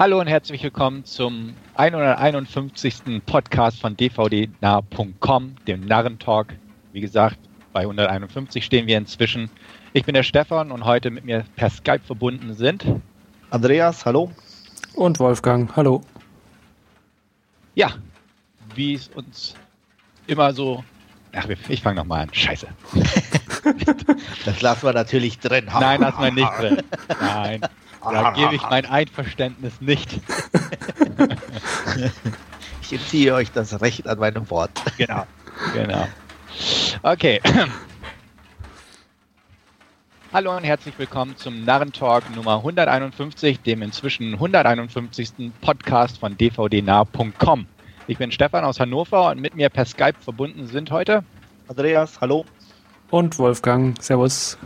Hallo und herzlich willkommen zum 151. Podcast von dvdnah.com, dem Narrentalk. Wie gesagt, bei 151 stehen wir inzwischen. Ich bin der Stefan und heute mit mir per Skype verbunden sind Andreas, hallo. Und Wolfgang, hallo. Ja, wie es uns immer so. Ach, ich fange nochmal an. Scheiße. das lassen wir natürlich drin. Nein, lassen wir nicht drin. Nein. Da gebe ich mein Einverständnis nicht. ich entziehe euch das Recht an meinem Wort. Genau. Genau. Okay. Hallo und herzlich willkommen zum Narrentalk Nummer 151, dem inzwischen 151. Podcast von dvdnah.com. Ich bin Stefan aus Hannover und mit mir per Skype verbunden sind heute Andreas, hallo. Und Wolfgang, servus.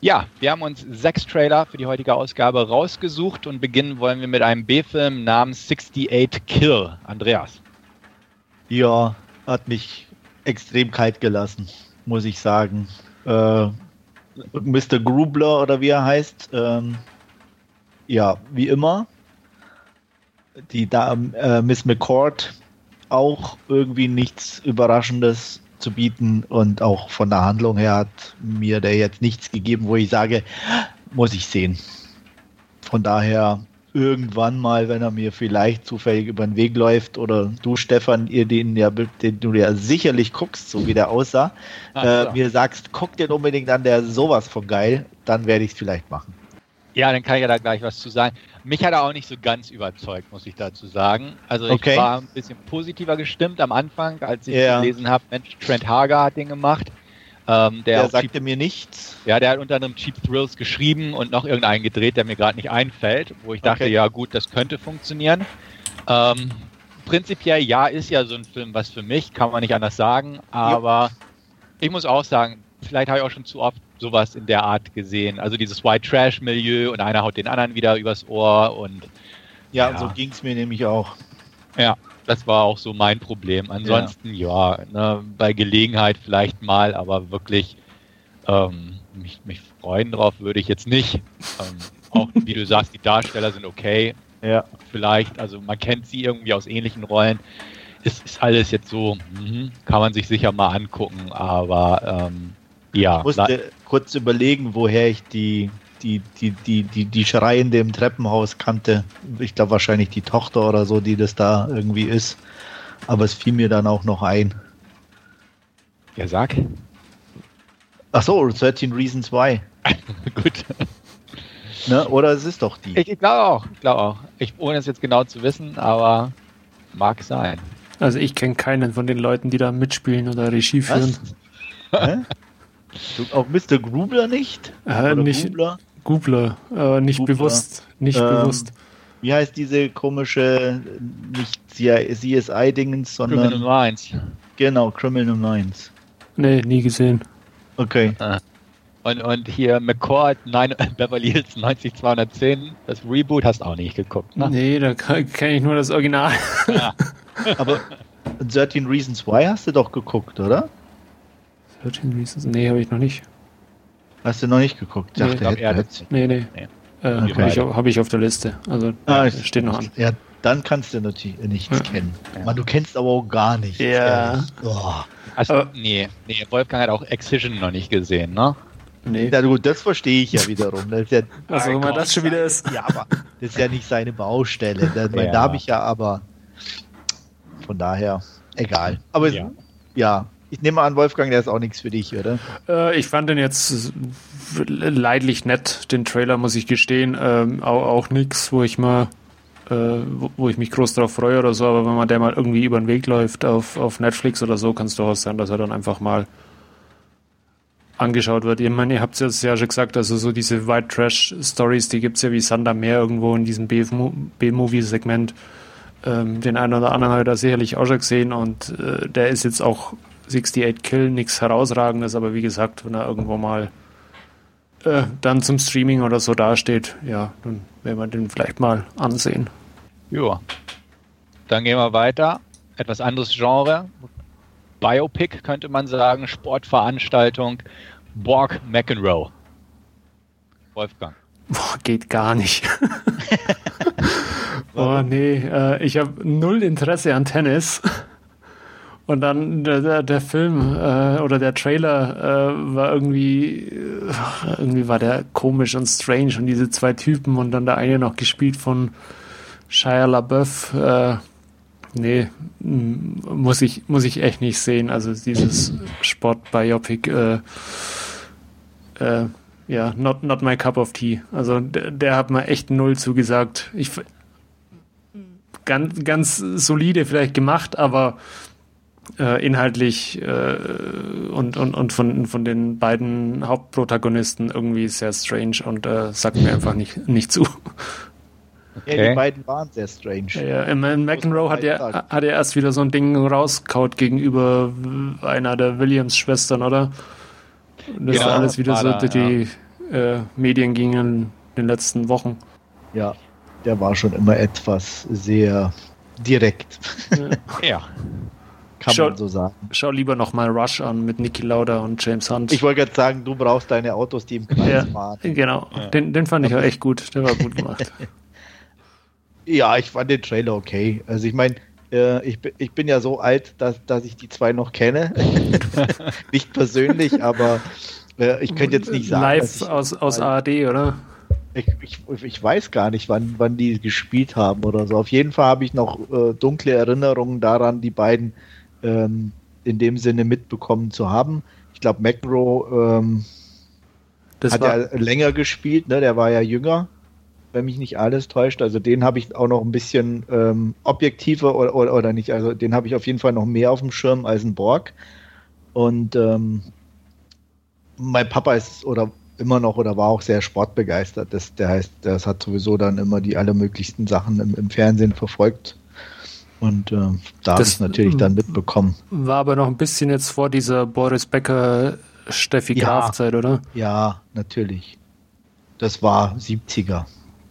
Ja, wir haben uns sechs Trailer für die heutige Ausgabe rausgesucht und beginnen wollen wir mit einem B-Film namens 68 Kill. Andreas. Ja, hat mich extrem kalt gelassen, muss ich sagen. Äh, Mr. Grubler oder wie er heißt, ähm, ja, wie immer. Die da, äh, Miss McCord auch irgendwie nichts Überraschendes zu bieten und auch von der Handlung her hat mir der jetzt nichts gegeben, wo ich sage, muss ich sehen. Von daher irgendwann mal, wenn er mir vielleicht zufällig über den Weg läuft oder du, Stefan, ihr den ja, den du ja sicherlich guckst, so wie der aussah, äh, mir sagst, guck den unbedingt an, der ist sowas von geil, dann werde ich es vielleicht machen. Ja, dann kann ich ja da gleich was zu sagen. Mich hat er auch nicht so ganz überzeugt, muss ich dazu sagen. Also okay. ich war ein bisschen positiver gestimmt am Anfang, als ich yeah. gelesen habe, Mensch, Trent Hager hat den gemacht. Ähm, der, der sagte Cheap, mir nichts. Ja, der hat unter anderem Cheap Thrills geschrieben und noch irgendeinen gedreht, der mir gerade nicht einfällt, wo ich dachte, okay. ja gut, das könnte funktionieren. Ähm, prinzipiell ja, ist ja so ein Film was für mich, kann man nicht anders sagen, aber jo. ich muss auch sagen, vielleicht habe ich auch schon zu oft sowas in der Art gesehen. Also dieses White Trash Milieu und einer haut den anderen wieder übers Ohr und ja, ja. so ging es mir nämlich auch. Ja, das war auch so mein Problem. Ansonsten ja, ja ne, bei Gelegenheit vielleicht mal, aber wirklich ähm, mich, mich freuen drauf würde ich jetzt nicht. Ähm, auch wie du sagst, die Darsteller sind okay. Ja. Vielleicht, also man kennt sie irgendwie aus ähnlichen Rollen. Ist, ist alles jetzt so, mh, kann man sich sicher mal angucken, aber ähm, ja. Ich musste kurz überlegen, woher ich die, die, die, die, die, die Schreiende im Treppenhaus kannte. Ich glaube wahrscheinlich die Tochter oder so, die das da irgendwie ist. Aber es fiel mir dann auch noch ein. Ja, sag. Ach so, 13 Reasons Why. Gut. Ne? Oder es ist doch die. Ich, ich glaube auch. Ich glaube auch. Ich, ohne es jetzt genau zu wissen, aber mag sein. Also ich kenne keinen von den Leuten, die da mitspielen oder Regie führen. Du, auch Mr. Grubler nicht? Äh, nicht Grubler, Grubler äh, nicht Grubler. bewusst. Nicht ähm, bewusst. Wie heißt diese komische, nicht CSI-Dingens, sondern. Criminal Minds. Genau, Criminal Minds. Nee, nie gesehen. Okay. Ah. Und, und hier McCord, nein, Beverly Hills 90210, das Reboot hast du auch nicht geguckt, ne? Nee, da kenne ich nur das Original. Ja. Aber 13 Reasons Why hast du doch geguckt, oder? 13 Reasons? Nee, habe ich noch nicht. Hast du noch nicht geguckt? Nee, dachte, er nee, nee. nee. Äh, okay. Habe ich, hab ich, auf der Liste. Also ah, steht noch an. Ja, dann kannst du natürlich nichts ja. kennen. Ja. du kennst aber auch gar nichts. Ja. Oh. Also, aber, nee, nee, Wolfgang hat auch Excision noch nicht gesehen, ne? Nee. Ja, gut, das verstehe ich ja wiederum. Das ist ja, also, wenn man das schon wieder ist. Ja, aber das ist ja nicht seine Baustelle. Da, ja. da habe ich ja aber. Von daher, egal. Aber ja. ja, ich nehme an, Wolfgang, der ist auch nichts für dich, oder? Äh, ich fand den jetzt leidlich nett, den Trailer, muss ich gestehen. Ähm, auch auch nichts, wo ich mal, äh, wo, ich mich groß drauf freue oder so, aber wenn man der mal irgendwie über den Weg läuft auf, auf Netflix oder so, kann es durchaus sein, dass er dann einfach mal angeschaut wird. Ich meine, ihr habt es ja schon gesagt, also so diese White Trash Stories, die gibt es ja wie Sander mehr irgendwo in diesem B-Movie-Segment. Ähm, den einen oder anderen ich da sicherlich auch schon gesehen und äh, der ist jetzt auch 68 Kill, nichts herausragendes, aber wie gesagt, wenn er irgendwo mal äh, dann zum Streaming oder so dasteht, ja, dann werden wir den vielleicht mal ansehen. Ja. Dann gehen wir weiter. Etwas anderes Genre. Biopic könnte man sagen, Sportveranstaltung. Borg McEnroe. Wolfgang. Boah, geht gar nicht. nee, äh, ich habe null Interesse an Tennis. Und dann der, der, der Film äh, oder der Trailer äh, war irgendwie, äh, irgendwie war der komisch und strange und diese zwei Typen und dann der eine noch gespielt von Shia LaBeouf. Äh, nee, muss ich, muss ich echt nicht sehen. Also dieses Sport-Biopic, äh, äh, ja, not, not my cup of tea. Also der, der hat mir echt null zugesagt. Ich, ganz, ganz solide vielleicht gemacht, aber äh, inhaltlich äh, und, und, und von, von den beiden Hauptprotagonisten irgendwie sehr strange und äh, sagt mir einfach nicht, nicht zu. Okay. Ja, die beiden waren sehr strange. Ja, ja. McEnroe hat ja, hat ja erst wieder so ein Ding rauskaut gegenüber einer der Williams-Schwestern, oder? Das genau, ist alles wieder so, da, die ja. äh, Medien gingen in den letzten Wochen. Ja, der war schon immer etwas sehr direkt. Ja. Kann schau, man so sagen. Schau lieber nochmal Rush an mit Niki Lauda und James Hunt. Ich wollte gerade sagen, du brauchst deine Autos, die im Kreis ja, fahren. Genau, ja. den, den fand ich auch echt gut. Der war gut gemacht. ja, ich fand den Trailer okay. Also ich meine, äh, ich, ich bin ja so alt, dass, dass ich die zwei noch kenne. nicht persönlich, aber äh, ich könnte jetzt nicht sagen. Live aus, aus ARD, oder? Ich, ich, ich, weiß gar nicht, wann, wann die gespielt haben oder so. Auf jeden Fall habe ich noch äh, dunkle Erinnerungen daran, die beiden ähm, in dem Sinne mitbekommen zu haben. Ich glaube, McEnroe ähm, hat ja länger gespielt, ne? der war ja jünger, wenn mich nicht alles täuscht. Also den habe ich auch noch ein bisschen ähm, objektiver oder, oder, oder, nicht. Also den habe ich auf jeden Fall noch mehr auf dem Schirm als ein Borg. Und ähm, mein Papa ist oder immer noch oder war auch sehr sportbegeistert. Das, der heißt, das hat sowieso dann immer die allermöglichsten Sachen im, im Fernsehen verfolgt. Und äh, da habe ich natürlich dann mitbekommen. War aber noch ein bisschen jetzt vor dieser Boris Becker Steffi ja, Graf Zeit, oder? Ja, natürlich. Das war 70er.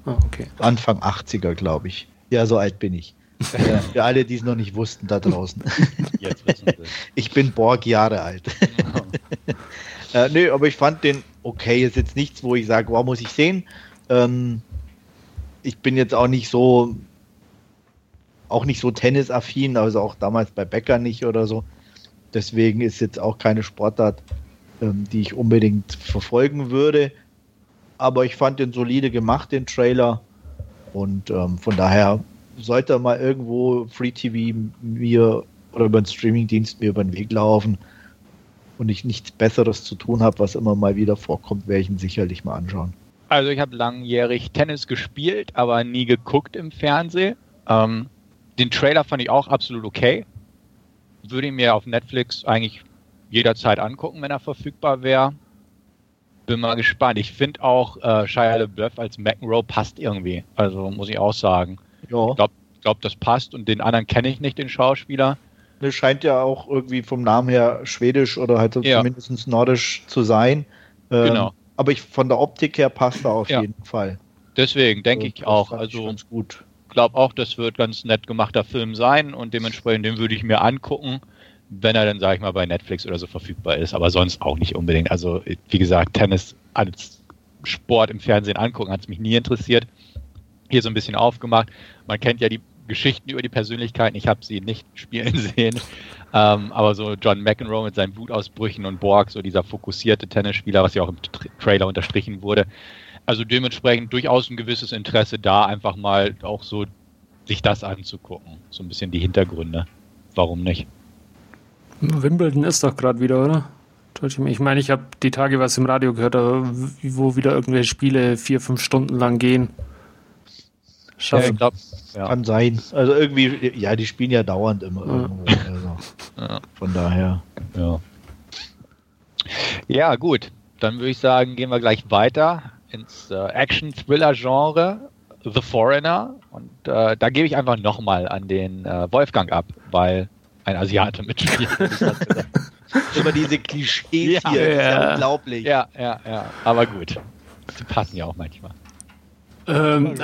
Ah, okay. Anfang 80er, glaube ich. Ja, so alt bin ich. Für, für alle, die es noch nicht wussten da draußen. Jetzt wissen sie. Ich bin Borg Jahre alt. äh, nö, aber ich fand den okay. Ist jetzt nichts, wo ich sage, wow, muss ich sehen. Ähm, ich bin jetzt auch nicht so auch nicht so tennisaffin, also auch damals bei Becker nicht oder so. Deswegen ist jetzt auch keine Sportart, ähm, die ich unbedingt verfolgen würde. Aber ich fand den solide gemacht, den Trailer. Und ähm, von daher sollte mal irgendwo Free TV mir oder über einen Streamingdienst mir über den Weg laufen und ich nichts Besseres zu tun habe, was immer mal wieder vorkommt, werde ich ihn sicherlich mal anschauen. Also ich habe langjährig Tennis gespielt, aber nie geguckt im Fernsehen. Ähm, den Trailer fand ich auch absolut okay. Würde ihn mir auf Netflix eigentlich jederzeit angucken, wenn er verfügbar wäre. Bin mal gespannt. Ich finde auch äh, Shia LaBeouf als McEnroe passt irgendwie. Also muss ich auch sagen. Ja. Ich glaube, glaub, das passt und den anderen kenne ich nicht, den Schauspieler. Das scheint ja auch irgendwie vom Namen her schwedisch oder halt ja. zumindest nordisch zu sein. Ähm, genau. Aber ich, von der Optik her passt er auf ja. jeden Fall. Deswegen denke also, ich auch. Also ganz gut glaube auch, das wird ganz nett gemachter Film sein und dementsprechend den würde ich mir angucken, wenn er dann, sage ich mal, bei Netflix oder so verfügbar ist, aber sonst auch nicht unbedingt. Also, wie gesagt, Tennis als Sport im Fernsehen angucken hat es mich nie interessiert. Hier so ein bisschen aufgemacht. Man kennt ja die Geschichten über die Persönlichkeiten. Ich habe sie nicht spielen sehen. Ähm, aber so John McEnroe mit seinen Wutausbrüchen und Borg, so dieser fokussierte Tennisspieler, was ja auch im Trailer unterstrichen wurde, also dementsprechend durchaus ein gewisses Interesse da, einfach mal auch so sich das anzugucken. So ein bisschen die Hintergründe. Warum nicht? Wimbledon ist doch gerade wieder, oder? Ich meine, ich habe die Tage was im Radio gehört, wo wieder irgendwelche Spiele vier, fünf Stunden lang gehen. Schaffen. Ja, glaub, ja. Kann sein. Also irgendwie, ja, die spielen ja dauernd immer ja. irgendwo. Also ja. Von daher. Ja. Ja, gut. Dann würde ich sagen, gehen wir gleich weiter ins äh, Action-Thriller-Genre, The Foreigner. Und äh, da gebe ich einfach nochmal an den äh, Wolfgang ab, weil ein Asiate mitspielt. Immer diese Klischees ja, hier, ja. ja unglaublich. Ja, ja, ja. Aber gut. Die passen ja auch manchmal. Ähm,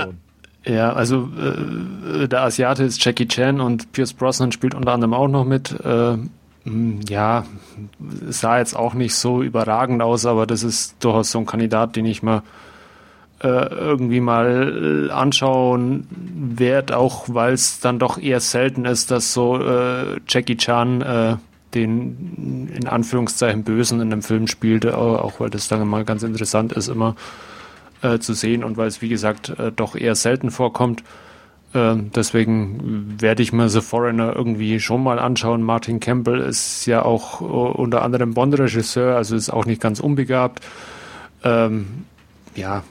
ja, also äh, der Asiate ist Jackie Chan und Pierce Brosnan spielt unter anderem auch noch mit. Äh, ja, sah jetzt auch nicht so überragend aus, aber das ist durchaus so ein Kandidat, den ich mal äh, irgendwie mal anschauen wert, auch weil es dann doch eher selten ist, dass so äh, Jackie Chan äh, den in Anführungszeichen Bösen in einem Film spielt, auch weil das dann mal ganz interessant ist, immer äh, zu sehen und weil es, wie gesagt, äh, doch eher selten vorkommt. Äh, deswegen werde ich mir The Foreigner irgendwie schon mal anschauen. Martin Campbell ist ja auch äh, unter anderem Bond-Regisseur, also ist auch nicht ganz unbegabt. Ähm, ja,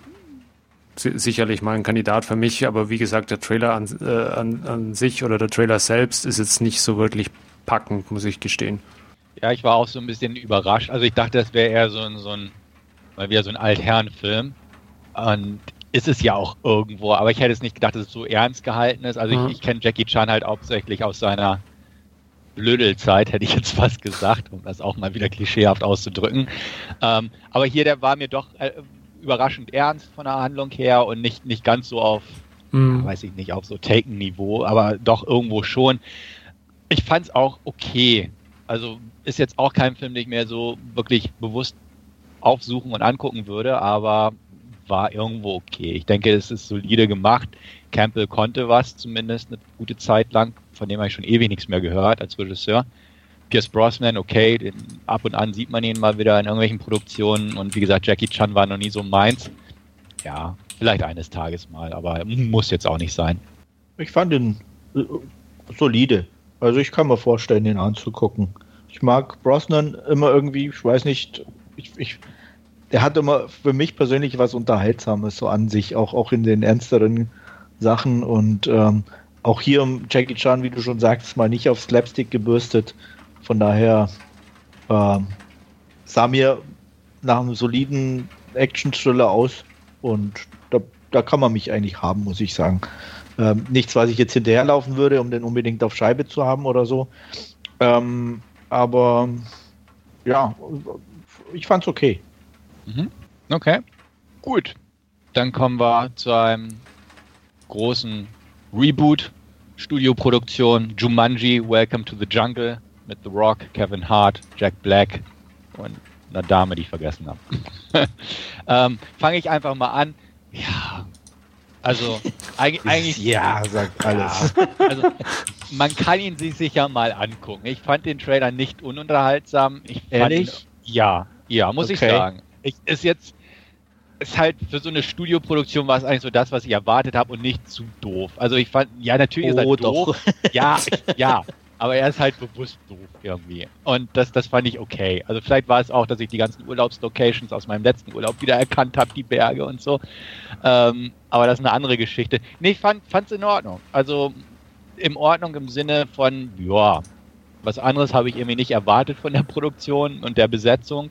sicherlich mal ein Kandidat für mich, aber wie gesagt, der Trailer an, äh, an, an sich oder der Trailer selbst ist jetzt nicht so wirklich packend, muss ich gestehen. Ja, ich war auch so ein bisschen überrascht. Also ich dachte, das wäre eher so ein, so ein, mal wieder so ein Altherrenfilm. Und ist es ja auch irgendwo, aber ich hätte es nicht gedacht, dass es so ernst gehalten ist. Also mhm. ich, ich kenne Jackie Chan halt hauptsächlich aus seiner Blödelzeit, hätte ich jetzt fast gesagt, um das auch mal wieder klischeehaft auszudrücken. Ähm, aber hier, der war mir doch äh, überraschend ernst von der Handlung her und nicht, nicht ganz so auf, mhm. weiß ich nicht, auf so Taken-Niveau, aber doch irgendwo schon. Ich fand es auch okay. Also ist jetzt auch kein Film, den ich mir so wirklich bewusst aufsuchen und angucken würde, aber war irgendwo okay. Ich denke, es ist solide gemacht. Campbell konnte was, zumindest eine gute Zeit lang, von dem habe ich schon ewig nichts mehr gehört als Regisseur. Pierce Brosnan, okay, den, ab und an sieht man ihn mal wieder in irgendwelchen Produktionen und wie gesagt, Jackie Chan war noch nie so meins. Ja, vielleicht eines Tages mal, aber muss jetzt auch nicht sein. Ich fand ihn äh, solide. Also ich kann mir vorstellen, den anzugucken. Ich mag Brosnan immer irgendwie, ich weiß nicht, ich, ich der hat immer für mich persönlich was Unterhaltsames so an sich, auch, auch in den ernsteren Sachen und ähm, auch hier Jackie Chan, wie du schon sagst, mal nicht auf Slapstick gebürstet. Von daher ähm, sah mir nach einem soliden Action-Thriller aus und da, da kann man mich eigentlich haben, muss ich sagen. Ähm, nichts, was ich jetzt hinterherlaufen würde, um den unbedingt auf Scheibe zu haben oder so. Ähm, aber ja, ich fand's okay. Mhm. Okay, gut. Dann kommen wir zu einem großen Reboot, Studioproduktion, Jumanji, Welcome to the Jungle mit The Rock, Kevin Hart, Jack Black und einer Dame, die ich vergessen habe. ähm, Fange ich einfach mal an. Ja, also eigentlich, eigentlich ja, sagt alles. Ja, also man kann ihn sich sicher mal angucken. Ich fand den Trailer nicht ununterhaltsam. Ich Ehrlich? Fand, ja, ja, muss okay. ich sagen ich, ist jetzt ist halt für so eine Studioproduktion war es eigentlich so das, was ich erwartet habe und nicht zu doof. Also ich fand, ja, natürlich oh, ist er doof. Ja, ja, aber er ist halt bewusst doof irgendwie. Und das, das fand ich okay. Also vielleicht war es auch, dass ich die ganzen Urlaubslocations aus meinem letzten Urlaub wieder erkannt habe, die Berge und so. Ähm, aber das ist eine andere Geschichte. Nee, ich fand es in Ordnung. Also in Ordnung im Sinne von, ja, was anderes habe ich irgendwie nicht erwartet von der Produktion und der Besetzung.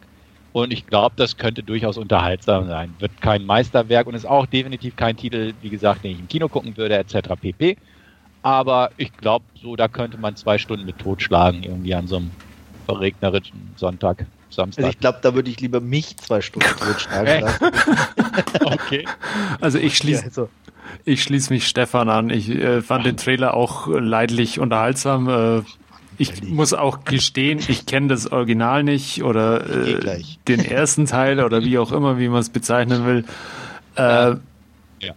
Und ich glaube, das könnte durchaus unterhaltsam sein. Wird kein Meisterwerk und ist auch definitiv kein Titel, wie gesagt, den ich im Kino gucken würde, etc. pp. Aber ich glaube, so da könnte man zwei Stunden mit totschlagen, irgendwie an so einem verregnerischen Sonntag, Samstag. Also ich glaube, da würde ich lieber mich zwei Stunden totschlagen lassen. okay. Also ich schließe. Ja, also. Ich schließe mich Stefan an. Ich äh, fand den Trailer auch leidlich unterhaltsam. Äh, ich muss auch gestehen, ich kenne das Original nicht oder äh, den ersten Teil oder wie auch immer, wie man es bezeichnen will. Äh, ja.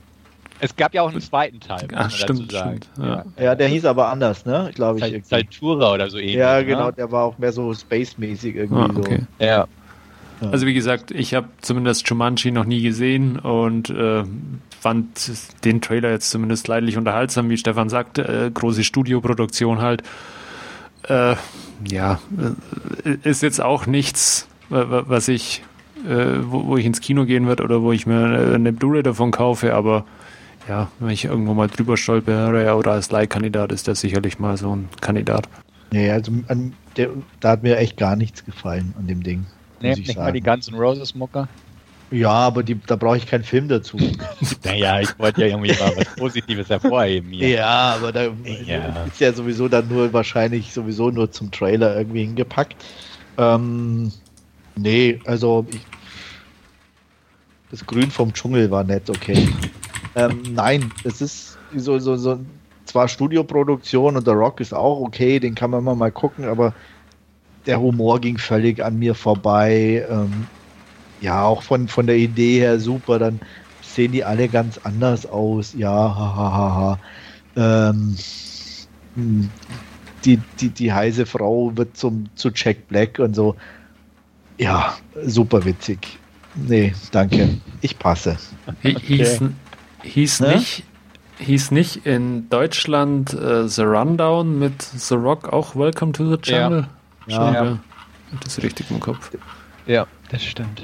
Es gab ja auch einen zweiten Teil. Ach, stimmt, stimmt. Ja. ja. der hieß aber anders, ne? Glaube ich. Saltura oder so ähnlich. Ja, ne? genau, ne? der war auch mehr so space-mäßig irgendwie ah, okay. so. Ja. Also wie gesagt, ich habe zumindest Jumanji noch nie gesehen und äh, fand den Trailer jetzt zumindest leidlich unterhaltsam, wie Stefan sagt, äh, große Studioproduktion halt. Äh, ja, äh, ist jetzt auch nichts, was ich, äh, wo, wo, ich ins Kino gehen würde oder wo ich mir eine Blu-ray davon kaufe, aber ja, wenn ich irgendwo mal drüber stolpere oder als Leihkandidat ist der sicherlich mal so ein Kandidat. Nee, also an der, da hat mir echt gar nichts gefallen an dem Ding. Nee, nicht sagen. mal die ganzen Roses Mucker. Ja, aber die, da brauche ich keinen Film dazu. naja, ich wollte ja irgendwie mal was Positives hervorheben hier. Ja, aber da ja. ist ja sowieso dann nur wahrscheinlich sowieso nur zum Trailer irgendwie hingepackt. Ähm, nee, also ich, das Grün vom Dschungel war nett, okay. ähm, nein, es ist so, so, so zwar Studioproduktion und der Rock ist auch okay, den kann man mal gucken, aber der Humor ging völlig an mir vorbei. Ähm, ja, auch von, von der Idee her super. Dann sehen die alle ganz anders aus. Ja, hahaha. Ähm, hm, die, die, die heiße Frau wird zum, zu Jack Black und so. Ja, super witzig. Nee, danke. Ich passe. Hieß, hieß, ne? nicht, hieß nicht in Deutschland äh, The Rundown mit The Rock auch Welcome to the Jungle? Ja, ja. ja. Das ist richtig im Kopf. Ja, das stimmt.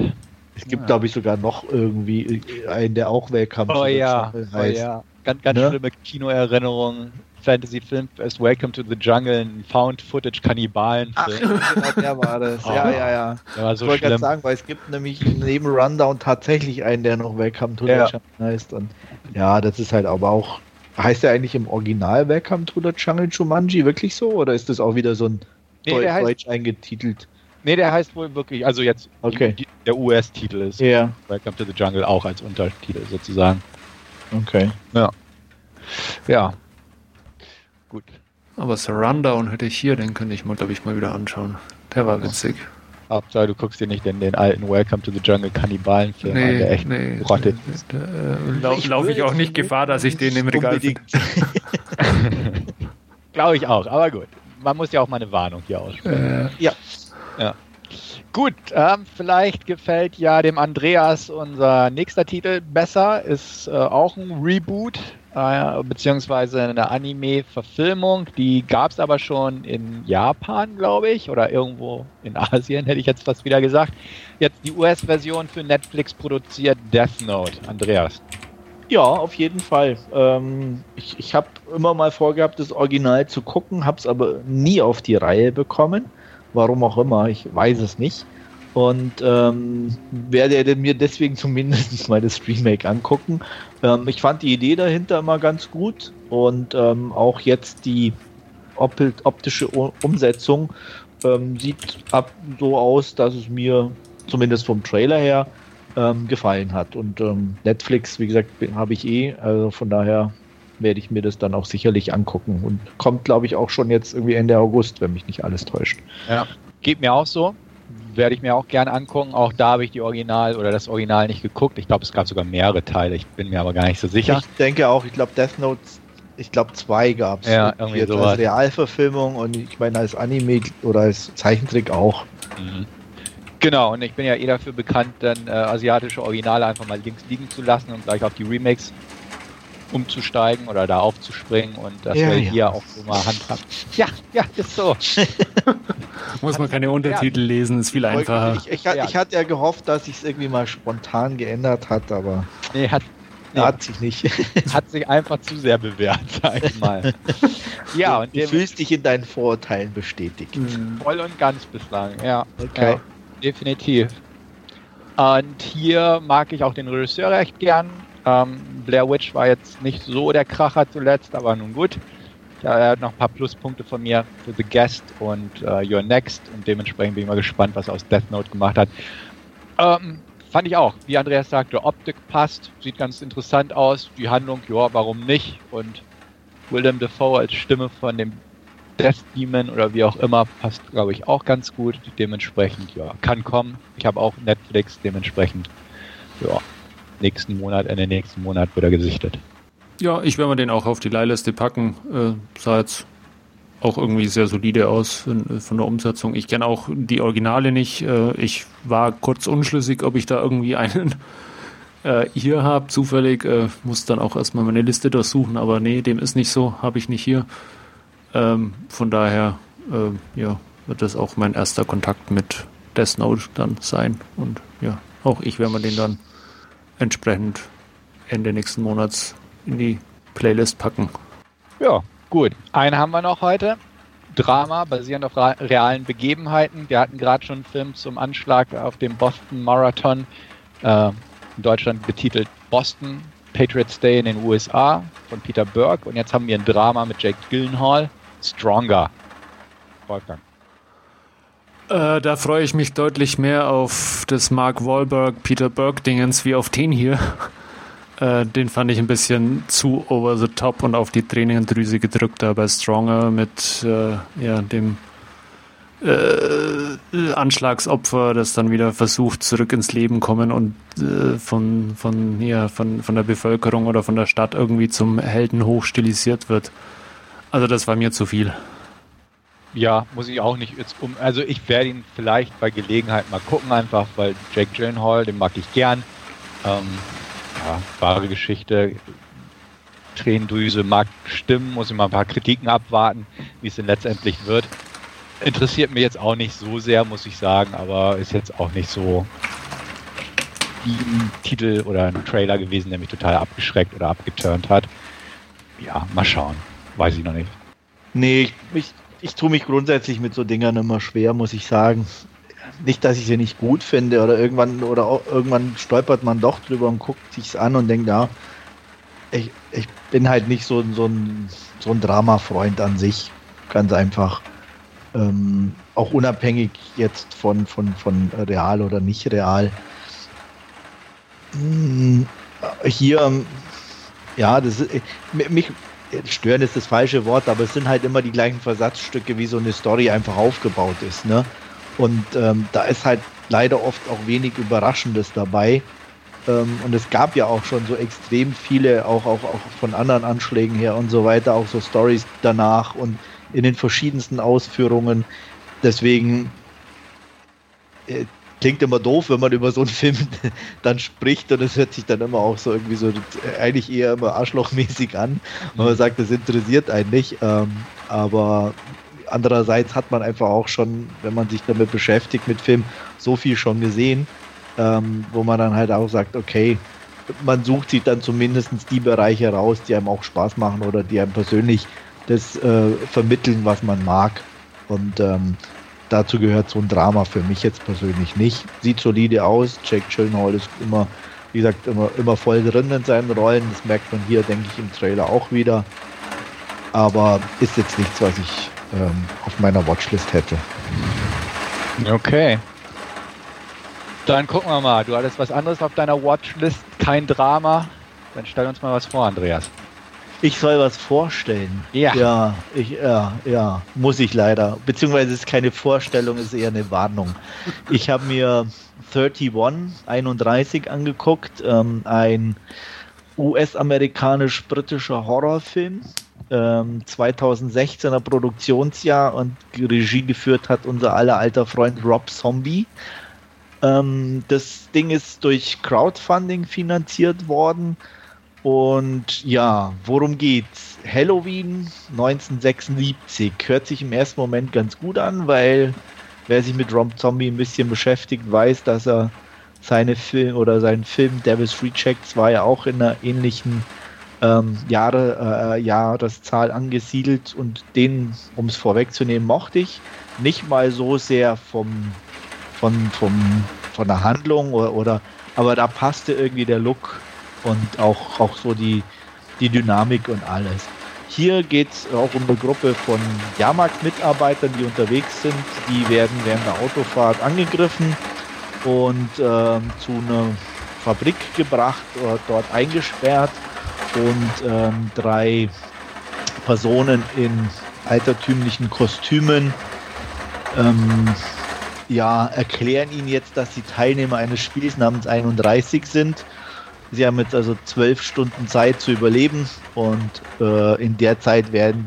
Es gibt, ja. glaube ich, sogar noch irgendwie einen, der auch Welcome oh, to the ja. Jungle heißt. Oh ja, ganz, ganz ne? schlimme Kinoerinnerungen. Fantasy-Film ist Welcome to the Jungle, ein Found-Footage-Kannibalen-Film. Genau, der war das. Oh. Ja, ja, ja. Der war so ich wollte gerade sagen, weil es gibt nämlich neben Rundown tatsächlich einen, der noch Welcome to ja. the Jungle heißt. Und ja, das ist halt aber auch. Heißt der eigentlich im Original Welcome to the Jungle Jumanji wirklich so? Oder ist das auch wieder so ein nee, Deutsch, heißt, Deutsch eingetitelt? Nee, der heißt wohl wirklich, also jetzt okay. die, der US-Titel ist yeah. Welcome to the Jungle auch als Untertitel sozusagen. Okay. Ja. Ja, Gut. Aber Surrounddown hätte ich hier, den könnte ich mal, glaube ich, mal wieder anschauen. Der war witzig. Hauptsache, du guckst dir nicht den, den alten Welcome to the Jungle Kannibalen-Film nee, an, der echt nee, rottet. Da, äh, Laufe lauf ich auch nicht Gefahr, dass ich den im Regal finde. Glaube ich auch, aber gut. Man muss ja auch mal eine Warnung hier aussprechen. Äh, ja. Ja. Gut, ähm, vielleicht gefällt ja dem Andreas unser nächster Titel besser. Ist äh, auch ein Reboot äh, beziehungsweise eine Anime-Verfilmung. Die gab es aber schon in Japan, glaube ich, oder irgendwo in Asien, hätte ich jetzt fast wieder gesagt. Jetzt die US-Version für Netflix produziert Death Note. Andreas. Ja, auf jeden Fall. Ähm, ich ich habe immer mal vorgehabt, das Original zu gucken, habe es aber nie auf die Reihe bekommen. Warum auch immer, ich weiß es nicht. Und ähm, werde mir deswegen zumindest mal das Remake angucken. Ähm, ich fand die Idee dahinter immer ganz gut und ähm, auch jetzt die optische Umsetzung ähm, sieht ab so aus, dass es mir zumindest vom Trailer her ähm, gefallen hat. Und ähm, Netflix, wie gesagt, habe ich eh, also von daher werde ich mir das dann auch sicherlich angucken und kommt, glaube ich, auch schon jetzt irgendwie Ende August, wenn mich nicht alles täuscht. Ja, geht mir auch so werde ich mir auch gerne angucken. Auch da habe ich die Original oder das Original nicht geguckt. Ich glaube, es gab sogar mehrere Teile. Ich bin mir aber gar nicht so sicher. Ich denke auch, ich glaube, Death Note, ich glaube, zwei gab es. Ja, irgendwie sowas. Als Realverfilmung und ich meine als Anime oder als Zeichentrick auch. Mhm. Genau, und ich bin ja eh dafür bekannt, dann äh, asiatische Originale einfach mal links liegen zu lassen und gleich auf die Remakes umzusteigen oder da aufzuspringen und das ja, wir ja. hier auch so mal handhaben. Ja, ja, ist so. Muss man keine Untertitel ja. lesen, ist viel einfacher. Ich, ich, ich, ich hatte ja gehofft, dass sich es irgendwie mal spontan geändert hat, aber nee, hat, nee. hat sich nicht. Hat sich einfach zu sehr bewährt, sag ich mal. ja, und du fühlst dich in deinen Vorurteilen bestätigt. Mhm. Voll und ganz bislang, ja. Okay. Ja, definitiv. Und hier mag ich auch den Regisseur recht gern. Ähm, Blair Witch war jetzt nicht so der Kracher zuletzt, aber nun gut. Ja, er hat noch ein paar Pluspunkte von mir für The Guest und uh, Your Next und dementsprechend bin ich mal gespannt, was er aus Death Note gemacht hat. Ähm, fand ich auch, wie Andreas sagte, Optik passt, sieht ganz interessant aus, die Handlung, ja, warum nicht? Und Willem Dafoe als Stimme von dem Death Demon oder wie auch immer passt, glaube ich, auch ganz gut. Dementsprechend, ja, kann kommen. Ich habe auch Netflix, dementsprechend, ja, nächsten Monat, Ende nächsten Monat wird er gesichtet. Ja, ich werde mir den auch auf die Leihliste packen. Äh, sah jetzt auch irgendwie sehr solide aus von, von der Umsetzung. Ich kenne auch die Originale nicht. Äh, ich war kurz unschlüssig, ob ich da irgendwie einen äh, hier habe. Zufällig äh, muss dann auch erstmal meine Liste durchsuchen, aber nee, dem ist nicht so, habe ich nicht hier. Ähm, von daher, äh, ja, wird das auch mein erster Kontakt mit Death Note dann sein. Und ja, auch ich werde mir den dann entsprechend Ende nächsten Monats in die Playlist packen. Ja, gut. Einen haben wir noch heute. Drama basierend auf realen Begebenheiten. Wir hatten gerade schon einen Film zum Anschlag auf dem Boston Marathon, äh, in Deutschland betitelt Boston, Patriots Day in den USA von Peter Burke. Und jetzt haben wir ein Drama mit Jake Gyllenhaal, Stronger. Wolfgang. Äh, da freue ich mich deutlich mehr auf das Mark Wahlberg, Peter Burke-Dingens wie auf den hier. Äh, den fand ich ein bisschen zu over the top und auf die Tränendrüse gedrückt, da bei Stronger mit äh, ja, dem äh, Anschlagsopfer, das dann wieder versucht, zurück ins Leben kommen und äh, von, von, ja, von, von der Bevölkerung oder von der Stadt irgendwie zum Helden hochstilisiert wird. Also das war mir zu viel. Ja, muss ich auch nicht jetzt um. Also ich werde ihn vielleicht bei Gelegenheit mal gucken, einfach, weil Jake Gyllenhaal, den mag ich gern. Ähm, ja, wahre Geschichte. Tränendrüse mag stimmen, muss ich mal ein paar Kritiken abwarten, wie es denn letztendlich wird. Interessiert mich jetzt auch nicht so sehr, muss ich sagen, aber ist jetzt auch nicht so ein Titel oder ein Trailer gewesen, der mich total abgeschreckt oder abgeturnt hat. Ja, mal schauen. Weiß ich noch nicht. Nee, ich, ich, ich tue mich grundsätzlich mit so Dingern immer schwer, muss ich sagen. Nicht, dass ich sie nicht gut finde oder irgendwann oder auch, irgendwann stolpert man doch drüber und guckt sich's an und denkt, ja, ich, ich bin halt nicht so, so ein, so ein Drama-Freund an sich. Ganz einfach. Ähm, auch unabhängig jetzt von, von, von real oder nicht real. Hm, hier, ja, das ist, mich, stören ist das falsche Wort, aber es sind halt immer die gleichen Versatzstücke, wie so eine Story einfach aufgebaut ist. Ne? Und ähm, da ist halt leider oft auch wenig Überraschendes dabei. Ähm, und es gab ja auch schon so extrem viele, auch, auch, auch von anderen Anschlägen her und so weiter, auch so Stories danach und in den verschiedensten Ausführungen. Deswegen äh, klingt immer doof, wenn man über so einen Film dann spricht und es hört sich dann immer auch so irgendwie so eigentlich eher immer arschlochmäßig an. Und man mhm. sagt, das interessiert einen nicht. Ähm, aber andererseits hat man einfach auch schon, wenn man sich damit beschäftigt mit Film, so viel schon gesehen, ähm, wo man dann halt auch sagt, okay, man sucht sich dann zumindest die Bereiche raus, die einem auch Spaß machen oder die einem persönlich das äh, vermitteln, was man mag. Und ähm, dazu gehört so ein Drama für mich jetzt persönlich nicht. Sieht solide aus. Jake Gyllenhaal ist immer, wie gesagt, immer, immer voll drin in seinen Rollen. Das merkt man hier, denke ich, im Trailer auch wieder. Aber ist jetzt nichts, was ich ähm, auf meiner Watchlist hätte. Okay. Dann gucken wir mal. Du hattest was anderes auf deiner Watchlist, kein Drama. Dann stell uns mal was vor, Andreas. Ich soll was vorstellen. Ja. Ja, ich, ja, ja, muss ich leider. Beziehungsweise ist keine Vorstellung, ist eher eine Warnung. Ich habe mir 31, 31 angeguckt, ähm, ein US-amerikanisch-britischer Horrorfilm. Ähm, 2016er Produktionsjahr und Regie geführt hat unser aller alter Freund Rob Zombie. Ähm, das Ding ist durch Crowdfunding finanziert worden und ja, worum geht's? Halloween 1976 hört sich im ersten Moment ganz gut an, weil wer sich mit Rob Zombie ein bisschen beschäftigt, weiß, dass er seine Film oder seinen Film Devil's Rejects war ja auch in einer ähnlichen ähm, Jahre, äh, Jahreszahl angesiedelt und den, um es vorwegzunehmen, mochte ich. Nicht mal so sehr vom, von, vom, von der Handlung oder, oder aber da passte irgendwie der Look und auch, auch so die, die Dynamik und alles. Hier geht es auch um eine Gruppe von Jahrmarktmitarbeitern, die unterwegs sind. Die werden während der Autofahrt angegriffen und äh, zu einer Fabrik gebracht, oder dort eingesperrt und ähm, drei Personen in altertümlichen Kostümen ähm, ja, erklären ihnen jetzt, dass sie Teilnehmer eines Spiels namens 31 sind Sie haben jetzt also zwölf Stunden Zeit zu überleben und äh, in der Zeit werden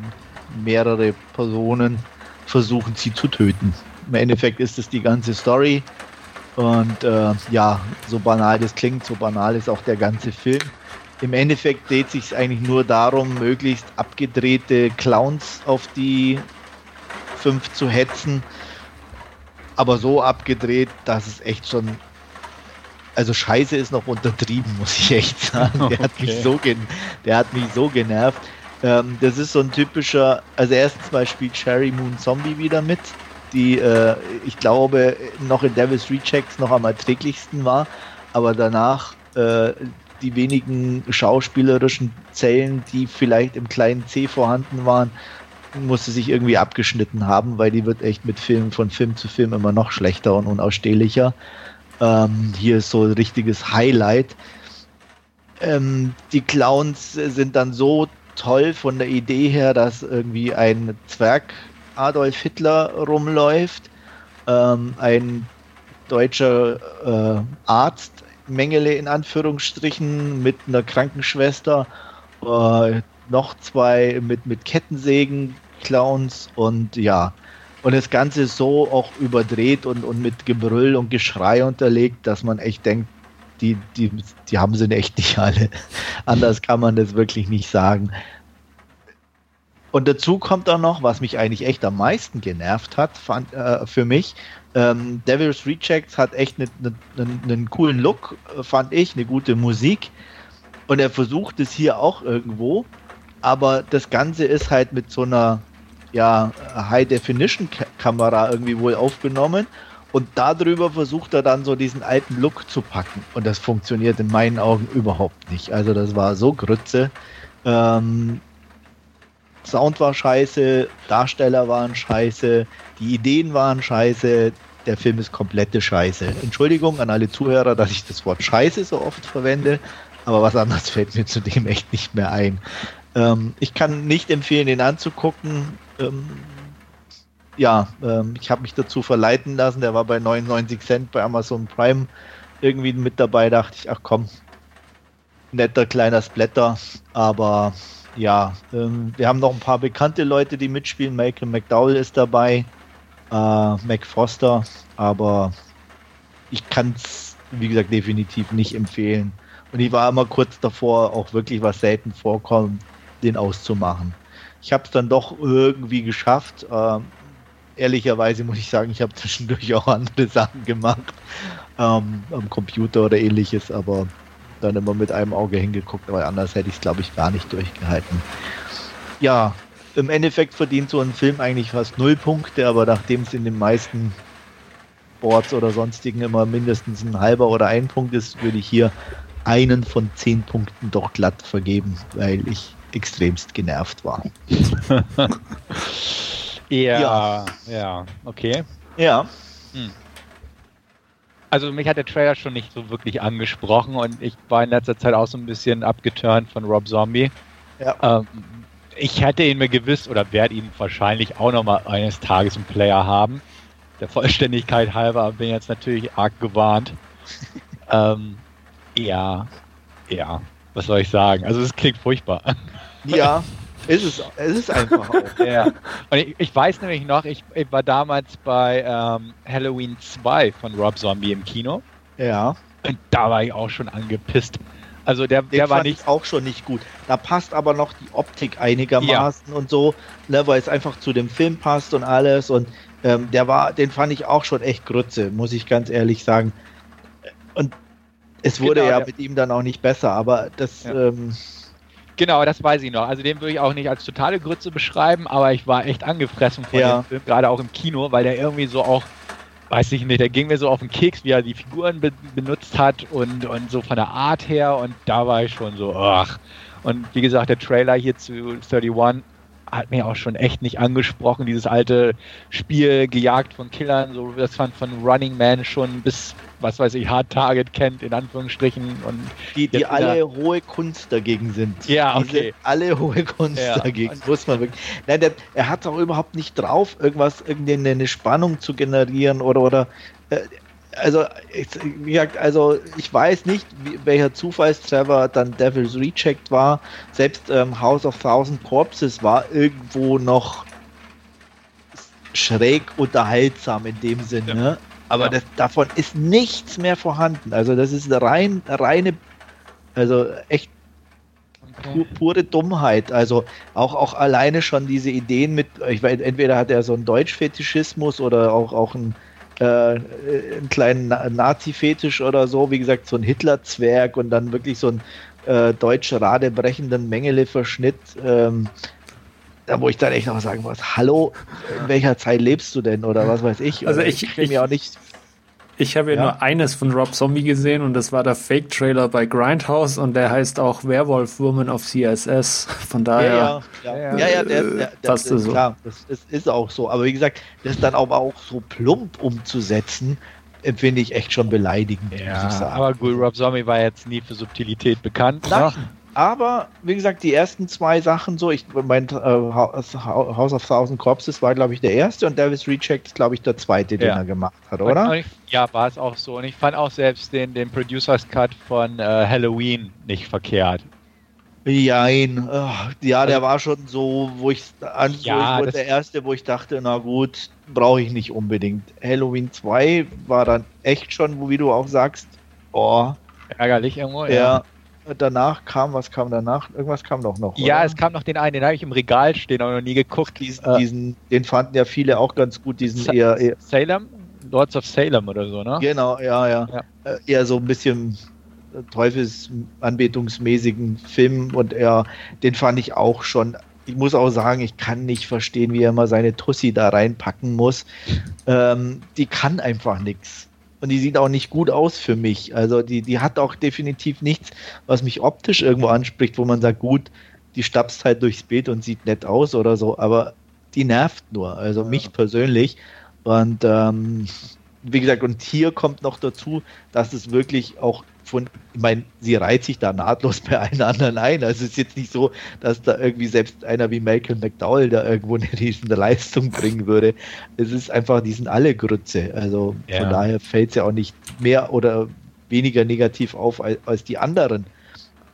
mehrere Personen versuchen, sie zu töten. Im Endeffekt ist es die ganze Story und äh, ja, so banal das klingt, so banal ist auch der ganze Film. Im Endeffekt dreht sich eigentlich nur darum, möglichst abgedrehte Clowns auf die fünf zu hetzen, aber so abgedreht, dass es echt schon also Scheiße ist noch untertrieben, muss ich echt sagen. Der, okay. hat, mich so der hat mich so genervt. Ähm, das ist so ein typischer, also erstens mal spielt Cherry Moon Zombie wieder mit, die äh, ich glaube noch in Devil's Rejects noch am erträglichsten war, aber danach äh, die wenigen schauspielerischen Zellen, die vielleicht im kleinen C vorhanden waren, musste sich irgendwie abgeschnitten haben, weil die wird echt mit Film von Film zu Film immer noch schlechter und unausstehlicher. Ähm, hier ist so ein richtiges Highlight. Ähm, die Clowns sind dann so toll von der Idee her, dass irgendwie ein Zwerg Adolf Hitler rumläuft, ähm, ein deutscher äh, Arzt, Mengele in Anführungsstrichen, mit einer Krankenschwester, äh, noch zwei mit, mit Kettensägen, Clowns und ja. Und das Ganze ist so auch überdreht und, und mit Gebrüll und Geschrei unterlegt, dass man echt denkt, die, die, die haben sie echt nicht alle. Anders kann man das wirklich nicht sagen. Und dazu kommt auch noch, was mich eigentlich echt am meisten genervt hat, fand, äh, für mich. Ähm, Devil's Rejects hat echt einen ne, ne, ne coolen Look, fand ich, eine gute Musik. Und er versucht es hier auch irgendwo. Aber das Ganze ist halt mit so einer ja, High-Definition-Kamera irgendwie wohl aufgenommen. Und darüber versucht er dann so diesen alten Look zu packen. Und das funktioniert in meinen Augen überhaupt nicht. Also das war so Grütze. Ähm, Sound war scheiße, Darsteller waren scheiße, die Ideen waren scheiße, der Film ist komplette Scheiße. Entschuldigung an alle Zuhörer, dass ich das Wort Scheiße so oft verwende, aber was anderes fällt mir zudem echt nicht mehr ein. Ähm, ich kann nicht empfehlen, den anzugucken. Ähm, ja, ähm, ich habe mich dazu verleiten lassen. Der war bei 99 Cent bei Amazon Prime irgendwie mit dabei. Dachte ich, ach komm, netter kleiner Splatter, aber ja, ähm, wir haben noch ein paar bekannte Leute, die mitspielen. Michael McDowell ist dabei, äh, Mac Foster, aber ich kann es, wie gesagt, definitiv nicht empfehlen. Und ich war immer kurz davor, auch wirklich was selten vorkommt, den auszumachen. Ich habe es dann doch irgendwie geschafft. Äh, ehrlicherweise muss ich sagen, ich habe zwischendurch auch andere Sachen gemacht, ähm, am Computer oder ähnliches, aber dann immer mit einem Auge hingeguckt, aber anders hätte ich es, glaube ich, gar nicht durchgehalten. Ja, im Endeffekt verdient so ein Film eigentlich fast null Punkte, aber nachdem es in den meisten Boards oder sonstigen immer mindestens ein halber oder ein Punkt ist, würde ich hier einen von zehn Punkten doch glatt vergeben, weil ich extremst genervt war. ja, ja, ja, okay. Ja. Hm also mich hat der Trailer schon nicht so wirklich angesprochen und ich war in letzter Zeit auch so ein bisschen abgeturnt von Rob Zombie. Ja. Ähm, ich hätte ihn mir gewiss oder werde ihn wahrscheinlich auch noch mal eines Tages im Player haben. Der Vollständigkeit halber bin ich jetzt natürlich arg gewarnt. ähm, ja, ja, was soll ich sagen? Also es klingt furchtbar. Ja, ist es, es ist einfach auch. Ja. Und ich, ich, weiß nämlich noch, ich, ich war damals bei ähm, Halloween 2 von Rob Zombie im Kino. Ja. Und da war ich auch schon angepisst. Also der, der war nicht auch schon nicht gut. Da passt aber noch die Optik einigermaßen ja. und so, ne, weil es einfach zu dem Film passt und alles. Und ähm, der war, den fand ich auch schon echt Grütze, muss ich ganz ehrlich sagen. Und es wurde genau, ja, mit ihm dann auch nicht besser, aber das ja. ähm, Genau, das weiß ich noch. Also den würde ich auch nicht als totale Grütze beschreiben, aber ich war echt angefressen von ja. dem Film, gerade auch im Kino, weil der irgendwie so auch, weiß ich nicht, der ging mir so auf den Keks, wie er die Figuren be benutzt hat und, und so von der Art her und da war ich schon so, ach. Und wie gesagt, der Trailer hier zu 31 hat mir auch schon echt nicht angesprochen, dieses alte Spiel gejagt von Killern, so das fand von Running Man schon bis, was weiß ich, Hard Target kennt, in Anführungsstrichen. Und die, die alle hohe Kunst dagegen sind. Ja, okay. alle hohe Kunst ja. dagegen, muss man wirklich. Nein, der, er hat auch überhaupt nicht drauf, irgendwas, irgendeine Spannung zu generieren oder, oder äh, also, ich, wie gesagt, also ich weiß nicht, wie, welcher Zufallstreffer dann Devil's Reject war. Selbst ähm, House of Thousand Corpses war irgendwo noch schräg unterhaltsam in dem Sinne. Ja. Ne? Aber ja. das, davon ist nichts mehr vorhanden. Also das ist rein, reine, also echt okay. pure Dummheit. Also auch, auch alleine schon diese Ideen mit, ich weiß, entweder hat er so einen Deutschfetischismus oder auch, auch ein äh, einen kleinen Nazi-Fetisch oder so, wie gesagt, so ein Hitler-Zwerg und dann wirklich so ein äh, deutsch radebrechenden Mengele-Verschnitt. Ähm, da wo ich dann echt noch sagen muss, hallo, in welcher Zeit lebst du denn oder was weiß ich? Also ich, ich will mir auch nicht ich habe ja, ja, nur eines von Rob Zombie gesehen und das war der Fake-Trailer bei Grindhouse und der heißt auch Werewolf Woman of CSS. Von daher. Ja, ja, ja, ja, ja der, der, der, passt das so. klar, das, das, ist auch so. Aber wie gesagt, das dann aber auch so plump umzusetzen, empfinde ich echt schon beleidigend. Ja, aber gut, Rob Zombie war jetzt nie für Subtilität bekannt. Nein, aber wie gesagt, die ersten zwei Sachen so, ich mein äh, House of Thousand Corpses war, glaube ich, der erste und Davis Recheck ist, glaube ich, der zweite, den er gemacht hat, oder? Ich, ja, war es auch so. Und ich fand auch selbst den, den Producers Cut von äh, Halloween nicht verkehrt. Jein. Ja, der also war schon so, wo ich an ja, so, ich der erste, wo ich dachte, na gut, brauche ich nicht unbedingt. Halloween 2 war dann echt schon, wo wie du auch sagst, oh. Ärgerlich irgendwo, ja. ja. Danach kam, was kam danach? Irgendwas kam doch noch. Ja, oder? es kam noch den einen, den habe ich im Regal stehen, aber noch nie geguckt. Diesen, äh, diesen, den fanden ja viele auch ganz gut, diesen Sa eher, eher. Salem? Lords of Salem oder so, ne? Genau, ja, ja. ja. Äh, eher so ein bisschen teufelsanbetungsmäßigen Film und er, den fand ich auch schon. Ich muss auch sagen, ich kann nicht verstehen, wie er immer seine Tussi da reinpacken muss. Ähm, die kann einfach nichts. Und die sieht auch nicht gut aus für mich. Also die, die hat auch definitiv nichts, was mich optisch irgendwo anspricht, wo man sagt, gut, die stapst halt durchs Beet und sieht nett aus oder so, aber die nervt nur, also mich persönlich. Und ähm, wie gesagt, und hier kommt noch dazu, dass es wirklich auch von, ich meine, sie reiht sich da nahtlos bei allen anderen ein. Also es ist jetzt nicht so, dass da irgendwie selbst einer wie Malcolm McDowell da irgendwo eine riesige Leistung bringen würde. Es ist einfach, die sind alle Grütze. Also ja. von daher fällt es ja auch nicht mehr oder weniger negativ auf als, als die anderen.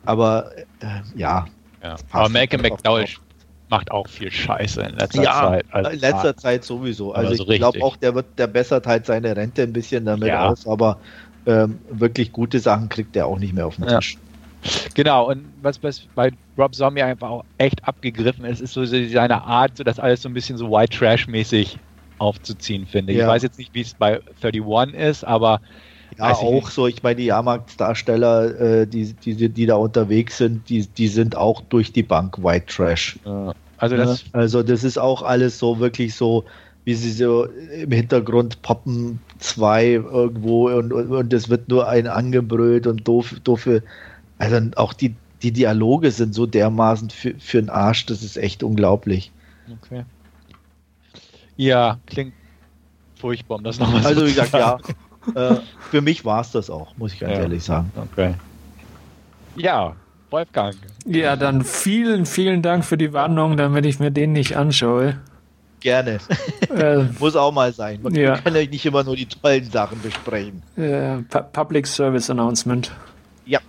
Aber äh, ja. ja. Aber Malcolm McDowell macht auch viel Scheiße in letzter ja, Zeit. Also in letzter Zeit sowieso. Also, also ich glaube auch, der wird, der bessert halt seine Rente ein bisschen damit ja. aus, aber ähm, wirklich gute Sachen kriegt er auch nicht mehr auf den Tisch. Genau, und was, was bei Rob Zombie einfach auch echt abgegriffen ist, ist so seine Art, so das alles so ein bisschen so White Trash-mäßig aufzuziehen, finde ich. Ja. Ich weiß jetzt nicht, wie es bei 31 ist, aber. Ja, auch so, ich meine, die Jahrmarktsdarsteller, äh, die, die, die da unterwegs sind, die, die sind auch durch die Bank White Trash. Ja. Also, das, also das ist auch alles so wirklich so, wie sie so im Hintergrund poppen, zwei irgendwo und, und, und es wird nur ein angebrüllt und doof, doofe, also auch die, die Dialoge sind so dermaßen für, für den Arsch, das ist echt unglaublich. Okay. Ja, klingt furchtbar, um das nochmal Also wie gesagt, ja, äh, für mich war es das auch, muss ich ganz ja. ehrlich sagen. Okay. Ja, Wolfgang. Ja, dann vielen, vielen Dank für die Warnung, damit ich mir den nicht anschaue. Gerne. Äh, Muss auch mal sein. Man ja. kann ja nicht immer nur die tollen Sachen besprechen. Äh, Public Service Announcement. Ja.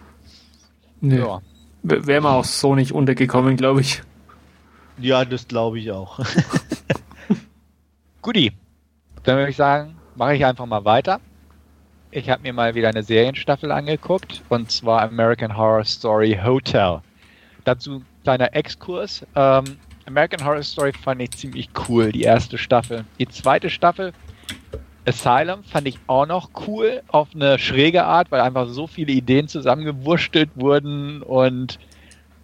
Nee. ja. Wäre mal auch so nicht untergekommen, glaube ich. Ja, das glaube ich auch. Guti. Dann würde ich sagen, mache ich einfach mal weiter. Ich habe mir mal wieder eine Serienstaffel angeguckt und zwar American Horror Story Hotel. Dazu kleiner Exkurs. Ähm, American Horror Story fand ich ziemlich cool, die erste Staffel. Die zweite Staffel, Asylum, fand ich auch noch cool, auf eine schräge Art, weil einfach so viele Ideen zusammengewurstelt wurden und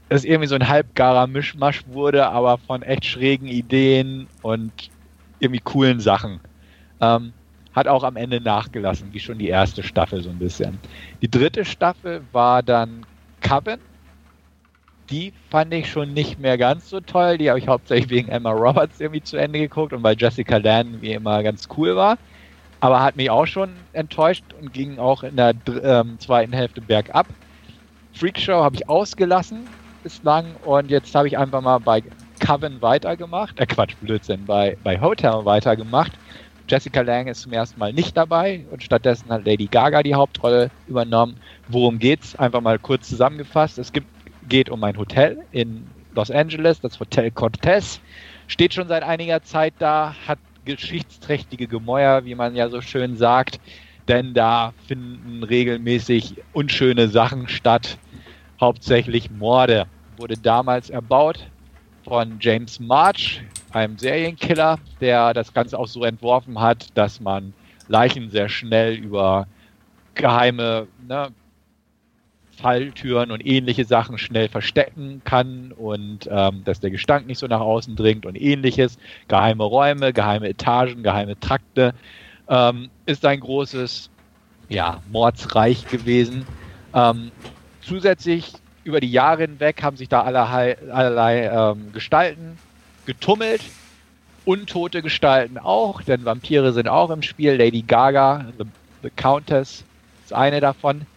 es irgendwie so ein halbgarer Mischmasch wurde, aber von echt schrägen Ideen und irgendwie coolen Sachen. Ähm, hat auch am Ende nachgelassen, wie schon die erste Staffel so ein bisschen. Die dritte Staffel war dann Coven, die fand ich schon nicht mehr ganz so toll. Die habe ich hauptsächlich wegen Emma Roberts irgendwie zu Ende geguckt und weil Jessica Lann wie immer ganz cool war. Aber hat mich auch schon enttäuscht und ging auch in der ähm, zweiten Hälfte bergab. Freakshow habe ich ausgelassen bislang und jetzt habe ich einfach mal bei Coven weitergemacht. Äh, Quatsch, Blödsinn, bei, bei Hotel weitergemacht. Jessica Lang ist zum ersten Mal nicht dabei und stattdessen hat Lady Gaga die Hauptrolle übernommen. Worum geht's? Einfach mal kurz zusammengefasst. Es gibt geht um ein Hotel in Los Angeles, das Hotel Cortez. Steht schon seit einiger Zeit da, hat geschichtsträchtige Gemäuer, wie man ja so schön sagt, denn da finden regelmäßig unschöne Sachen statt, hauptsächlich Morde. Wurde damals erbaut von James March, einem Serienkiller, der das Ganze auch so entworfen hat, dass man Leichen sehr schnell über geheime ne, Falltüren und ähnliche Sachen schnell verstecken kann und ähm, dass der Gestank nicht so nach außen dringt und ähnliches. Geheime Räume, geheime Etagen, geheime Trakte. Ähm, ist ein großes ja, Mordsreich gewesen. Ähm, zusätzlich über die Jahre hinweg haben sich da allerlei, allerlei ähm, Gestalten getummelt. Untote Gestalten auch, denn Vampire sind auch im Spiel. Lady Gaga, The, the Countess, ist eine davon.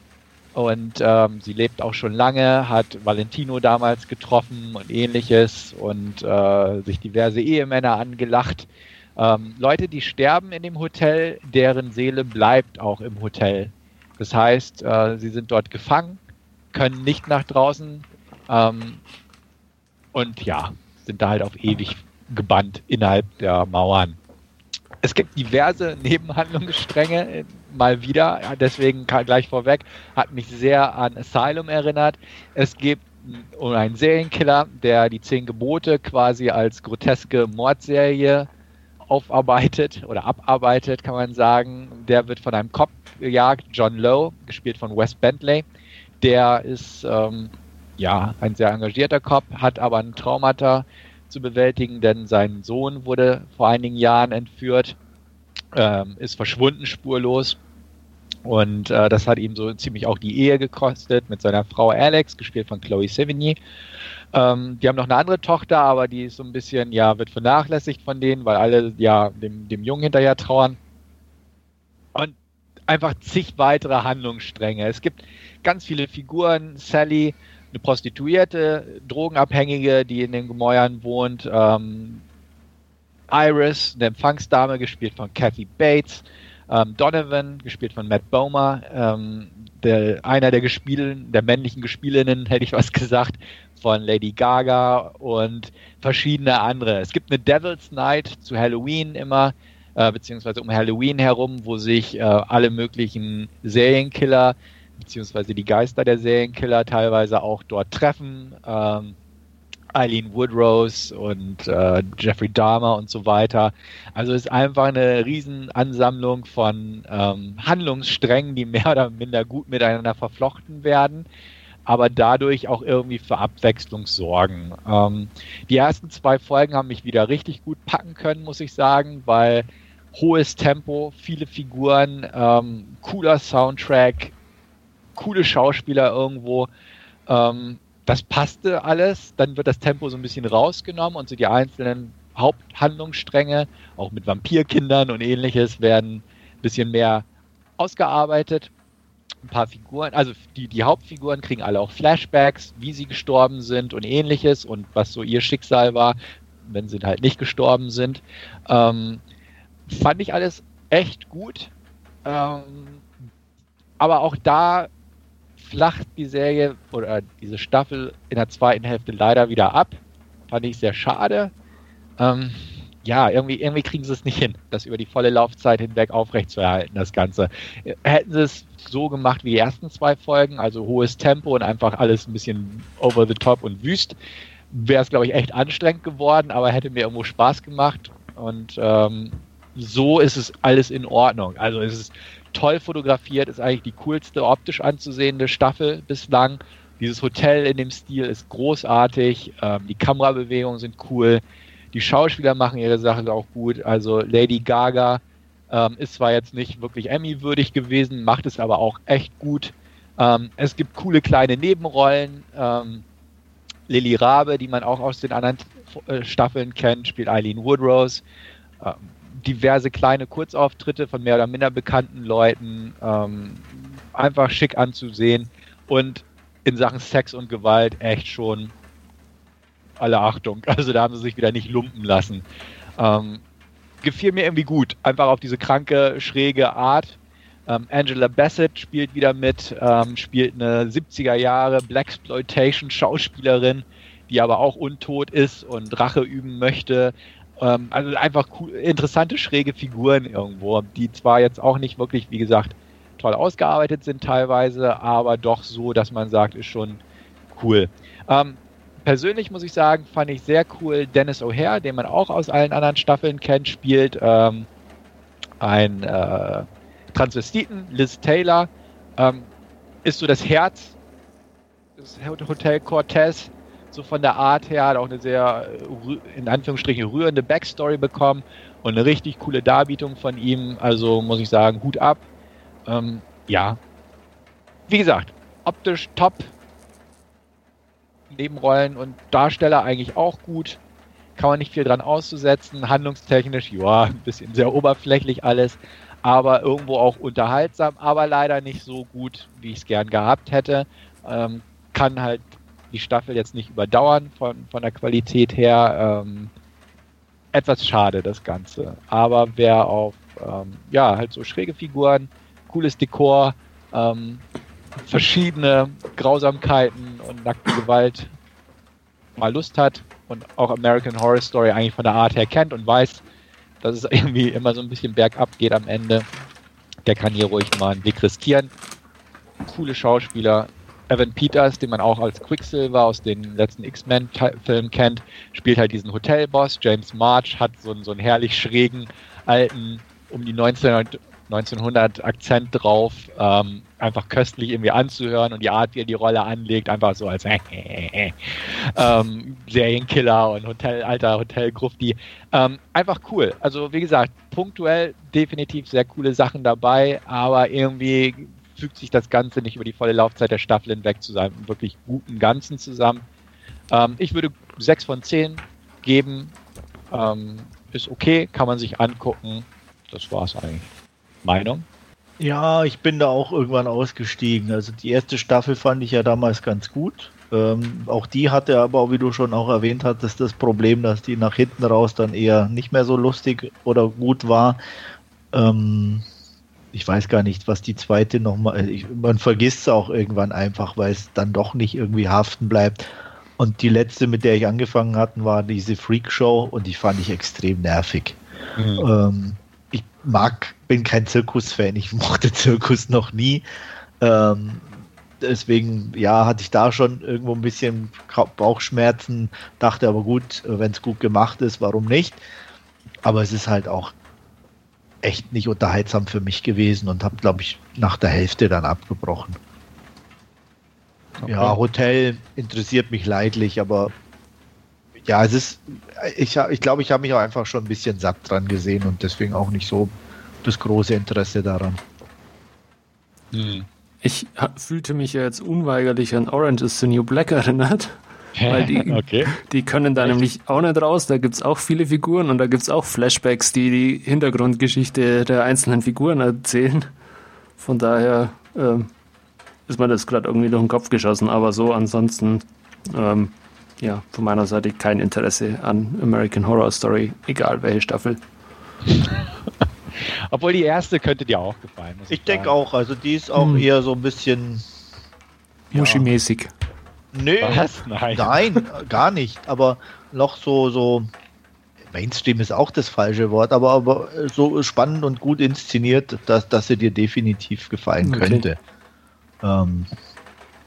Und ähm, sie lebt auch schon lange, hat Valentino damals getroffen und ähnliches und äh, sich diverse Ehemänner angelacht. Ähm, Leute, die sterben in dem Hotel, deren Seele bleibt auch im Hotel. Das heißt, äh, sie sind dort gefangen, können nicht nach draußen ähm, und ja, sind da halt auf ewig gebannt innerhalb der Mauern. Es gibt diverse Nebenhandlungsstränge, mal wieder, deswegen gleich vorweg, hat mich sehr an Asylum erinnert. Es gibt einen Serienkiller, der die zehn Gebote quasi als groteske Mordserie aufarbeitet oder abarbeitet, kann man sagen. Der wird von einem Cop gejagt, John Lowe, gespielt von Wes Bentley. Der ist ähm, ja ein sehr engagierter Cop, hat aber ein Traumata zu bewältigen, denn sein Sohn wurde vor einigen Jahren entführt, ähm, ist verschwunden spurlos. Und äh, das hat ihm so ziemlich auch die Ehe gekostet mit seiner Frau Alex, gespielt von Chloe Sevigny. Ähm, die haben noch eine andere Tochter, aber die ist so ein bisschen, ja, wird vernachlässigt von denen, weil alle ja dem, dem Jungen hinterher trauern. Und einfach zig weitere Handlungsstränge. Es gibt ganz viele Figuren. Sally, eine Prostituierte, Drogenabhängige, die in den Gemäuern wohnt. Ähm, Iris, eine Empfangsdame, gespielt von Kathy Bates. Ähm, Donovan, gespielt von Matt Bomer. Ähm, der, einer der Gespielen, der männlichen Gespielinnen, hätte ich was gesagt, von Lady Gaga und verschiedene andere. Es gibt eine Devil's Night zu Halloween immer, äh, beziehungsweise um Halloween herum, wo sich äh, alle möglichen Serienkiller beziehungsweise die Geister der Serienkiller teilweise auch dort treffen. Ähm, Eileen Woodrose und äh, Jeffrey Dahmer und so weiter. Also es ist einfach eine Riesenansammlung von ähm, Handlungssträngen, die mehr oder minder gut miteinander verflochten werden, aber dadurch auch irgendwie für Abwechslung sorgen. Ähm, die ersten zwei Folgen haben mich wieder richtig gut packen können, muss ich sagen, weil hohes Tempo, viele Figuren, ähm, cooler Soundtrack, coole Schauspieler irgendwo. Ähm, das passte alles. Dann wird das Tempo so ein bisschen rausgenommen und so die einzelnen Haupthandlungsstränge, auch mit Vampirkindern und ähnliches, werden ein bisschen mehr ausgearbeitet. Ein paar Figuren, also die, die Hauptfiguren kriegen alle auch Flashbacks, wie sie gestorben sind und ähnliches und was so ihr Schicksal war, wenn sie halt nicht gestorben sind. Ähm, fand ich alles echt gut. Ähm, aber auch da flacht die Serie oder diese Staffel in der zweiten Hälfte leider wieder ab. Fand ich sehr schade. Ähm, ja, irgendwie, irgendwie kriegen sie es nicht hin, das über die volle Laufzeit hinweg aufrechtzuerhalten, das Ganze. Hätten sie es so gemacht wie die ersten zwei Folgen, also hohes Tempo und einfach alles ein bisschen over the top und wüst, wäre es, glaube ich, echt anstrengend geworden, aber hätte mir irgendwo Spaß gemacht. Und ähm, so ist es alles in Ordnung. Also es ist toll fotografiert, ist eigentlich die coolste optisch anzusehende Staffel bislang. Dieses Hotel in dem Stil ist großartig, ähm, die Kamerabewegungen sind cool, die Schauspieler machen ihre Sache auch gut. Also Lady Gaga ähm, ist zwar jetzt nicht wirklich Emmy-würdig gewesen, macht es aber auch echt gut. Ähm, es gibt coole kleine Nebenrollen. Ähm, Lily Rabe, die man auch aus den anderen äh, Staffeln kennt, spielt Eileen Woodrose. Diverse kleine Kurzauftritte von mehr oder minder bekannten Leuten, ähm, einfach schick anzusehen und in Sachen Sex und Gewalt echt schon alle Achtung. Also da haben sie sich wieder nicht lumpen lassen. Ähm, gefiel mir irgendwie gut, einfach auf diese kranke, schräge Art. Ähm, Angela Bassett spielt wieder mit, ähm, spielt eine 70er Jahre Blaxploitation Schauspielerin, die aber auch untot ist und Rache üben möchte. Ähm, also einfach cool, interessante, schräge Figuren irgendwo, die zwar jetzt auch nicht wirklich, wie gesagt, toll ausgearbeitet sind teilweise, aber doch so, dass man sagt, ist schon cool. Ähm, persönlich muss ich sagen, fand ich sehr cool Dennis O'Hare, den man auch aus allen anderen Staffeln kennt, spielt ähm, ein äh, Transvestiten, Liz Taylor, ähm, ist so das Herz des Hotel Cortez so von der Art her, hat auch eine sehr, äh, in Anführungsstrichen, rührende Backstory bekommen und eine richtig coole Darbietung von ihm. Also muss ich sagen, Hut ab. Ähm, ja. Wie gesagt, optisch top. Nebenrollen und Darsteller eigentlich auch gut. Kann man nicht viel dran auszusetzen. Handlungstechnisch, ja, ein bisschen sehr oberflächlich alles. aber irgendwo auch unterhaltsam, aber leider nicht so gut, wie ich es gern gehabt hätte. Ähm, kann halt die Staffel jetzt nicht überdauern von, von der Qualität her. Ähm, etwas schade, das Ganze. Aber wer auf, ähm, ja, halt so schräge Figuren, cooles Dekor, ähm, verschiedene Grausamkeiten und nackte Gewalt mal Lust hat und auch American Horror Story eigentlich von der Art her kennt und weiß, dass es irgendwie immer so ein bisschen bergab geht am Ende, der kann hier ruhig mal einen Blick riskieren. Coole Schauspieler. Evan Peters, den man auch als Quicksilver aus den letzten X-Men-Filmen kennt, spielt halt diesen Hotelboss. James March hat so einen, so einen herrlich schrägen, alten, um die 19, 1900 Akzent drauf, ähm, einfach köstlich irgendwie anzuhören und die Art, wie er die Rolle anlegt, einfach so als ähm, Serienkiller und Hotel, alter Hotelgrufti. Ähm, einfach cool. Also wie gesagt, punktuell definitiv sehr coole Sachen dabei, aber irgendwie fügt sich das Ganze nicht über die volle Laufzeit der Staffel hinweg zu seinem wirklich guten Ganzen zusammen. Ähm, ich würde 6 von 10 geben. Ähm, ist okay, kann man sich angucken. Das war's eigentlich. Meinung? Ja, ich bin da auch irgendwann ausgestiegen. Also die erste Staffel fand ich ja damals ganz gut. Ähm, auch die hatte aber, wie du schon auch erwähnt hattest, das Problem, dass die nach hinten raus dann eher nicht mehr so lustig oder gut war. Ähm, ich weiß gar nicht, was die zweite nochmal. Man vergisst es auch irgendwann einfach, weil es dann doch nicht irgendwie haften bleibt. Und die letzte, mit der ich angefangen hatte, war diese Freak Show und die fand ich extrem nervig. Mhm. Ähm, ich mag, bin kein Zirkus-Fan, ich mochte Zirkus noch nie. Ähm, deswegen, ja, hatte ich da schon irgendwo ein bisschen Bauchschmerzen, dachte aber gut, wenn es gut gemacht ist, warum nicht? Aber es ist halt auch echt nicht unterhaltsam für mich gewesen und habe, glaube ich, nach der Hälfte dann abgebrochen. Okay. Ja, Hotel interessiert mich leidlich, aber ja, es ist, ich, ich glaube, ich habe mich auch einfach schon ein bisschen satt dran gesehen und deswegen auch nicht so das große Interesse daran. Hm. Ich fühlte mich jetzt unweigerlich an Orange is the New Black erinnert. Weil die, okay. die können da Echt? nämlich auch nicht raus. Da gibt es auch viele Figuren und da gibt es auch Flashbacks, die die Hintergrundgeschichte der einzelnen Figuren erzählen. Von daher ähm, ist mir das gerade irgendwie durch den Kopf geschossen. Aber so ansonsten ähm, ja, von meiner Seite kein Interesse an American Horror Story, egal welche Staffel. Obwohl die erste könnte dir auch gefallen. Ich, ich denke auch, also die ist auch hm. eher so ein bisschen Muschi-mäßig. Ja. Nö, Was? Nein. nein, gar nicht. Aber noch so, so Mainstream ist auch das falsche Wort, aber, aber so spannend und gut inszeniert, dass, dass sie dir definitiv gefallen okay. könnte. Ähm,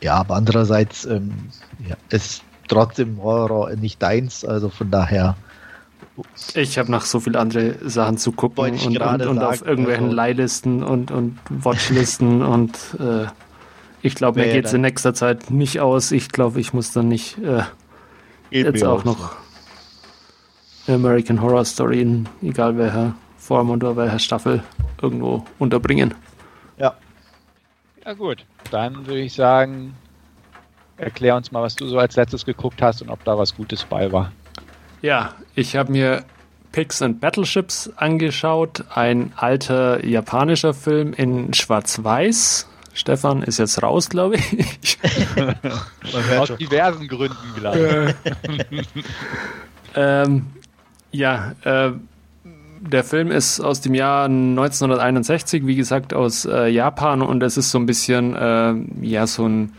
ja, aber andererseits ähm, ja, ist trotzdem Horror nicht deins, also von daher. Ich habe noch so viele andere Sachen zu gucken und, und, und auf irgendwelchen also, Leihlisten und, und Watchlisten und äh, ich glaube, mir geht es in nächster Zeit nicht aus. Ich glaube, ich muss dann nicht äh, jetzt auch noch American Horror Story in egal welcher Form oder welcher Staffel irgendwo unterbringen. Ja. Ja gut, dann würde ich sagen, erklär uns mal, was du so als letztes geguckt hast und ob da was Gutes bei war. Ja, ich habe mir Pigs and Battleships angeschaut, ein alter japanischer Film in Schwarz-Weiß. Stefan ist jetzt raus, glaube ich. Aus diversen Gründen, glaube ich. ähm, ja, äh, der Film ist aus dem Jahr 1961, wie gesagt, aus äh, Japan und es ist so ein bisschen, äh, ja, so ein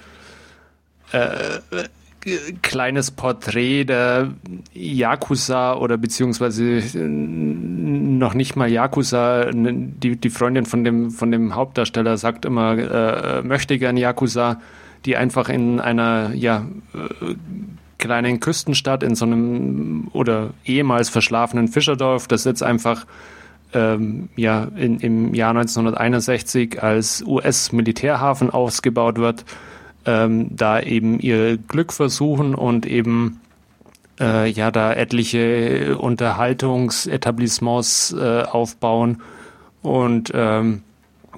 äh, kleines Porträt der Yakuza oder beziehungsweise äh, noch nicht mal Yakuza. Die, die Freundin von dem, von dem Hauptdarsteller sagt immer, äh, möchte gern Yakuza, die einfach in einer, ja, äh, kleinen Küstenstadt in so einem oder ehemals verschlafenen Fischerdorf, das jetzt einfach ähm, ja in, im Jahr 1961 als US-Militärhafen ausgebaut wird ähm, da eben ihr Glück versuchen und eben äh, ja da etliche Unterhaltungsetablissements äh, aufbauen und ähm,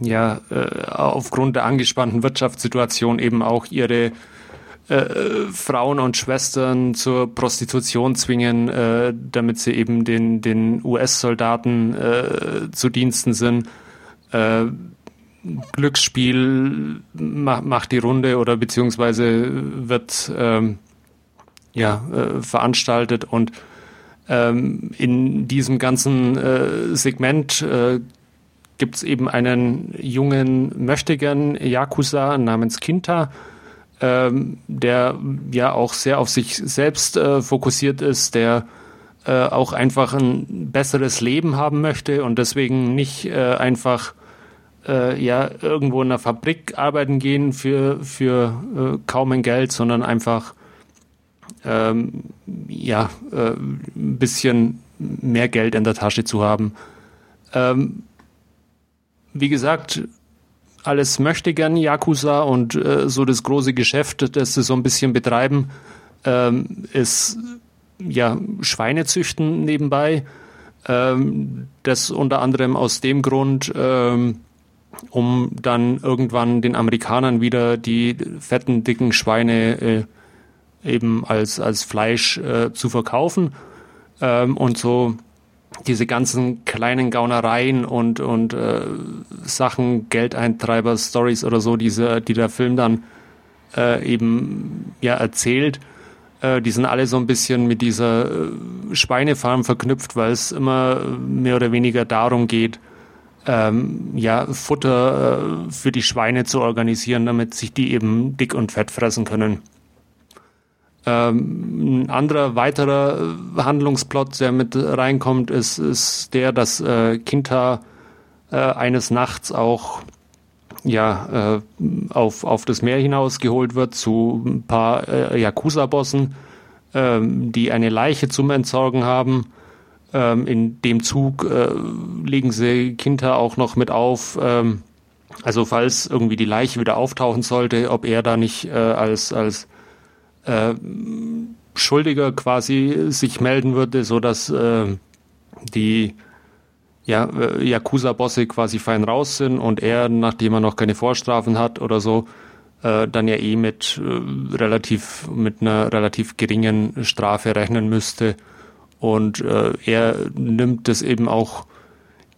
ja äh, aufgrund der angespannten Wirtschaftssituation eben auch ihre äh, Frauen und Schwestern zur Prostitution zwingen, äh, damit sie eben den, den US-Soldaten äh, zu Diensten sind. Äh, Glücksspiel macht die Runde oder beziehungsweise wird ähm, ja, äh, veranstaltet und ähm, in diesem ganzen äh, Segment äh, gibt es eben einen jungen Möchtegern Yakuza namens Kinta, ähm, der ja auch sehr auf sich selbst äh, fokussiert ist, der äh, auch einfach ein besseres Leben haben möchte und deswegen nicht äh, einfach äh, ja irgendwo in einer Fabrik arbeiten gehen für, für äh, kaum ein Geld, sondern einfach ähm, ja äh, ein bisschen mehr Geld in der Tasche zu haben. Ähm, wie gesagt, alles möchte gern Yakuza und äh, so das große Geschäft, das sie so ein bisschen betreiben, ähm, ist ja Schweinezüchten nebenbei. Ähm, das unter anderem aus dem Grund, ähm, um dann irgendwann den Amerikanern wieder die fetten, dicken Schweine äh, eben als, als Fleisch äh, zu verkaufen. Ähm, und so diese ganzen kleinen Gaunereien und, und äh, Sachen, Geldeintreiber, Stories oder so, diese, die der Film dann äh, eben ja erzählt, äh, die sind alle so ein bisschen mit dieser äh, Schweinefarm verknüpft, weil es immer mehr oder weniger darum geht, ähm, ja, Futter äh, für die Schweine zu organisieren, damit sich die eben dick und fett fressen können. Ähm, ein anderer weiterer Handlungsplot, der mit reinkommt, ist, ist der, dass äh, Kinta äh, eines Nachts auch ja, äh, auf, auf das Meer hinaus geholt wird zu ein paar äh, Yakuza-Bossen, ähm, die eine Leiche zum Entsorgen haben. Ähm, in dem Zug äh, legen sie Kinta auch noch mit auf, ähm, also falls irgendwie die Leiche wieder auftauchen sollte, ob er da nicht äh, als, als äh, Schuldiger quasi sich melden würde, so dass äh, die ja, äh, Yakuza-Bosse quasi fein raus sind und er, nachdem er noch keine Vorstrafen hat oder so, äh, dann ja eh mit äh, relativ mit einer relativ geringen Strafe rechnen müsste. Und äh, er nimmt das eben auch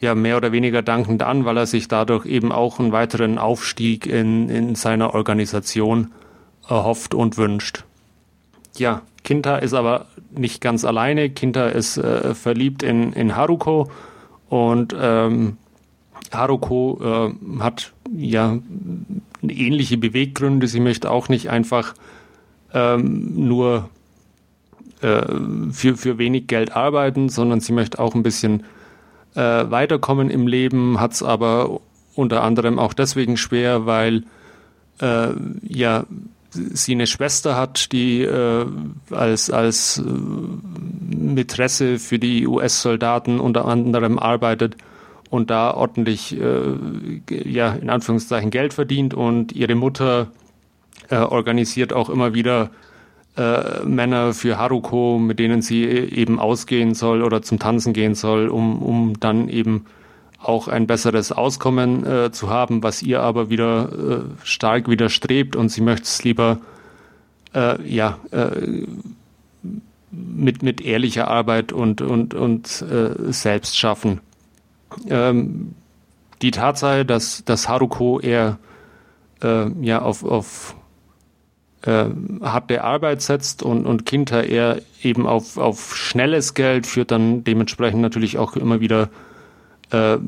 ja mehr oder weniger dankend an, weil er sich dadurch eben auch einen weiteren Aufstieg in, in seiner Organisation erhofft und wünscht ja, Kinta ist aber nicht ganz alleine. Kinta ist äh, verliebt in, in Haruko und ähm, Haruko äh, hat ja ähnliche Beweggründe. Sie möchte auch nicht einfach ähm, nur äh, für, für wenig Geld arbeiten, sondern sie möchte auch ein bisschen äh, weiterkommen im Leben, hat es aber unter anderem auch deswegen schwer, weil äh, ja sie eine Schwester hat, die äh, als, als äh, Mätresse für die US-Soldaten unter anderem arbeitet und da ordentlich, äh, ja, in Anführungszeichen Geld verdient und ihre Mutter äh, organisiert auch immer wieder äh, Männer für Haruko, mit denen sie eben ausgehen soll oder zum Tanzen gehen soll, um, um dann eben auch ein besseres Auskommen äh, zu haben, was ihr aber wieder äh, stark widerstrebt und sie möchte es lieber äh, ja, äh, mit, mit ehrlicher Arbeit und, und, und äh, selbst schaffen. Ähm, die Tatsache, dass, dass Haruko eher ja, auf, auf harte Arbeit setzt und, und Kinter eher eben auf, auf schnelles Geld führt dann dementsprechend natürlich auch immer wieder äh,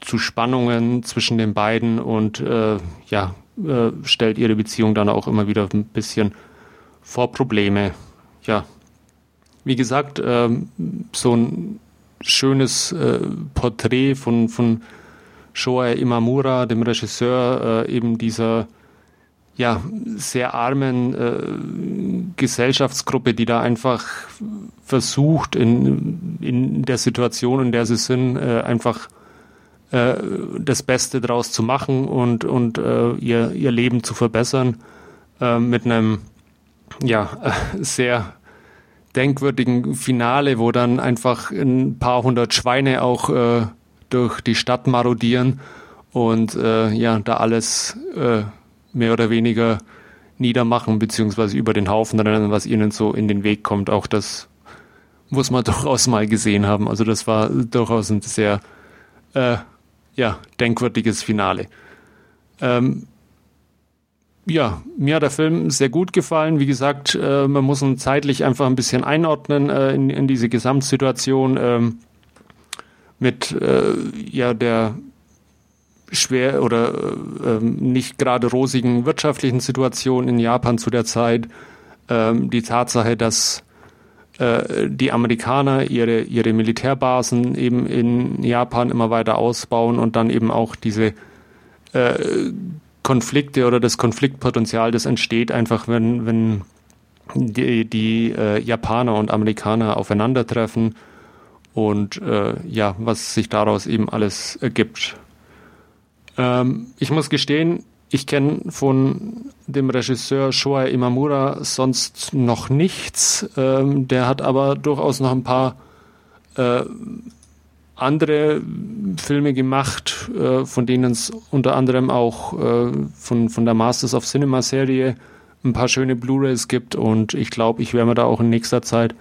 zu Spannungen zwischen den beiden und äh, ja, äh, stellt ihre Beziehung dann auch immer wieder ein bisschen vor Probleme. Ja, wie gesagt, ähm, so ein schönes äh, Porträt von, von Shoei Imamura, dem Regisseur äh, eben dieser ja, sehr armen äh, Gesellschaftsgruppe, die da einfach versucht, in, in der Situation, in der sie sind, äh, einfach äh, das Beste draus zu machen und, und äh, ihr, ihr Leben zu verbessern äh, mit einem ja, sehr denkwürdigen Finale, wo dann einfach ein paar hundert Schweine auch äh, durch die Stadt marodieren und ja, da alles mehr oder weniger niedermachen, beziehungsweise über den Haufen rennen, was ihnen so in den Weg kommt. Auch das muss man durchaus mal gesehen haben. Also das war durchaus ein sehr äh, ja, denkwürdiges Finale. Ähm, ja, mir hat der Film sehr gut gefallen. Wie gesagt, äh, man muss ihn zeitlich einfach ein bisschen einordnen äh, in, in, diese Gesamtsituation ähm, mit äh, ja der schwer oder äh, nicht gerade rosigen wirtschaftlichen Situation in Japan zu der Zeit. Ähm, die Tatsache, dass äh, die Amerikaner ihre, ihre Militärbasen eben in Japan immer weiter ausbauen und dann eben auch diese äh, Konflikte oder das Konfliktpotenzial, das entsteht einfach, wenn, wenn die, die äh, Japaner und Amerikaner aufeinandertreffen und äh, ja, was sich daraus eben alles ergibt. Ähm, ich muss gestehen, ich kenne von dem Regisseur Shoei Imamura sonst noch nichts. Ähm, der hat aber durchaus noch ein paar äh, andere Filme gemacht, äh, von denen es unter anderem auch äh, von, von der Masters of Cinema Serie ein paar schöne Blu-rays gibt. Und ich glaube, ich werde mir da auch in nächster Zeit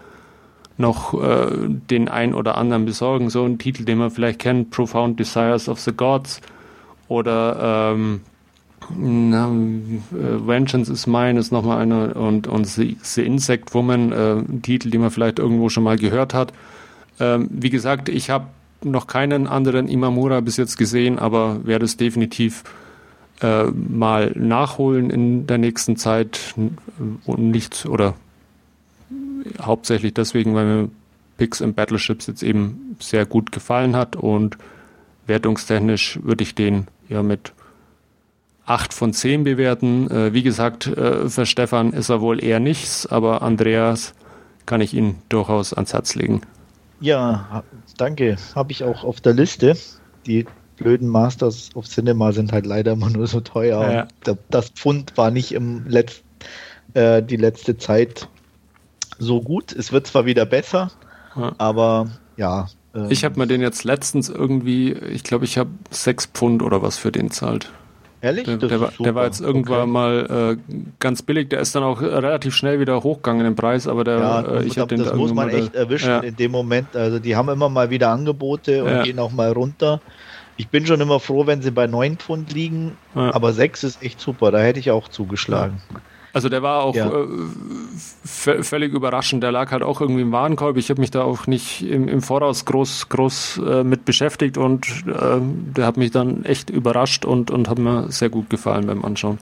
noch äh, den ein oder anderen besorgen. So ein Titel, den man vielleicht kennt, Profound Desires of the Gods oder ähm, na, äh, Vengeance is Mine ist nochmal einer und, und The, Insect Woman, äh, ein Titel, den man vielleicht irgendwo schon mal gehört hat. Ähm, wie gesagt, ich habe noch keinen anderen Imamura bis jetzt gesehen, aber werde es definitiv äh, mal nachholen in der nächsten Zeit und nicht oder hauptsächlich deswegen, weil mir Pix and Battleships jetzt eben sehr gut gefallen hat und wertungstechnisch würde ich den ja mit 8 von 10 bewerten. Äh, wie gesagt, äh, für Stefan ist er wohl eher nichts, aber Andreas kann ich ihn durchaus ans Herz legen. Ja, danke. Habe ich auch auf der Liste. Die blöden Masters of Cinema sind halt leider immer nur so teuer. Ja. Das Pfund war nicht im Letz äh, die letzte Zeit so gut. Es wird zwar wieder besser, ja. aber ja. Ähm, ich habe mir den jetzt letztens irgendwie, ich glaube, ich habe 6 Pfund oder was für den zahlt. Ehrlich? Der, der, war, der, war, jetzt irgendwann okay. mal äh, ganz billig. Der ist dann auch relativ schnell wieder hochgegangen im Preis, aber der, ja, äh, ich habe den Das muss man echt erwischen ja. in dem Moment. Also die haben immer mal wieder Angebote und ja. gehen auch mal runter. Ich bin schon immer froh, wenn sie bei 9 Pfund liegen, aber 6 ist echt super. Da hätte ich auch zugeschlagen. Also der war auch ja. äh, völlig überraschend. Der lag halt auch irgendwie im Warenkorb. Ich habe mich da auch nicht im, im Voraus groß, groß äh, mit beschäftigt und äh, der hat mich dann echt überrascht und, und hat mir sehr gut gefallen beim Anschauen.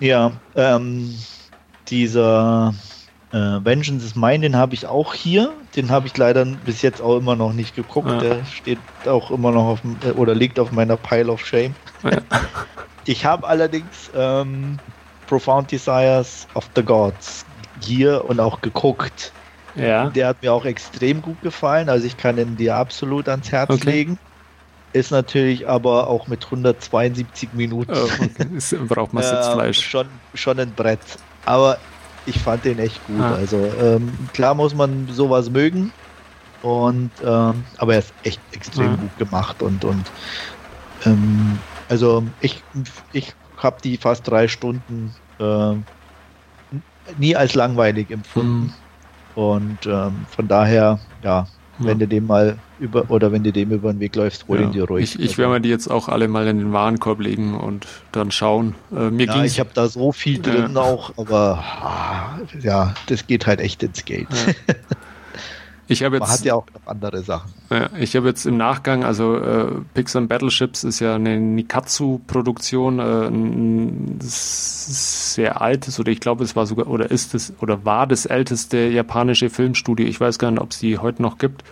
Ja, ähm, dieser äh, Vengeance is Mine, den habe ich auch hier. Den habe ich leider bis jetzt auch immer noch nicht geguckt. Ja. Der steht auch immer noch auf oder liegt auf meiner Pile of Shame. Ja. Ich habe allerdings ähm, Profound Desires of the Gods hier und auch geguckt. Ja. Der hat mir auch extrem gut gefallen, also ich kann ihn dir absolut ans Herz okay. legen. Ist natürlich aber auch mit 172 Minuten. Oh, okay. braucht man Sitzfleisch. äh, schon, schon ein Brett. Aber ich fand den echt gut. Ah. Also ähm, klar muss man sowas mögen. Und ähm, aber er ist echt extrem ah. gut gemacht und und ähm, also ich ich habe die fast drei Stunden äh, nie als langweilig empfunden. Mhm. Und ähm, von daher, ja, wenn du dem mal über oder wenn du dem über den Weg läufst, hol ja. ihn dir ruhig. Ich, ich werde mir die jetzt auch alle mal in den Warenkorb legen und dann schauen. Äh, mir ja, ich habe da so viel drin ja. auch, aber ah, ja, das geht halt echt ins Geld. Ich habe jetzt. Man hat ja auch noch andere Sachen. Ja, ich habe jetzt im Nachgang, also äh, Pixar Battleships ist ja eine Nikatsu-Produktion, äh, ein sehr altes, oder ich glaube, es war sogar, oder ist es, oder war das älteste japanische Filmstudio. Ich weiß gar nicht, ob es die heute noch gibt.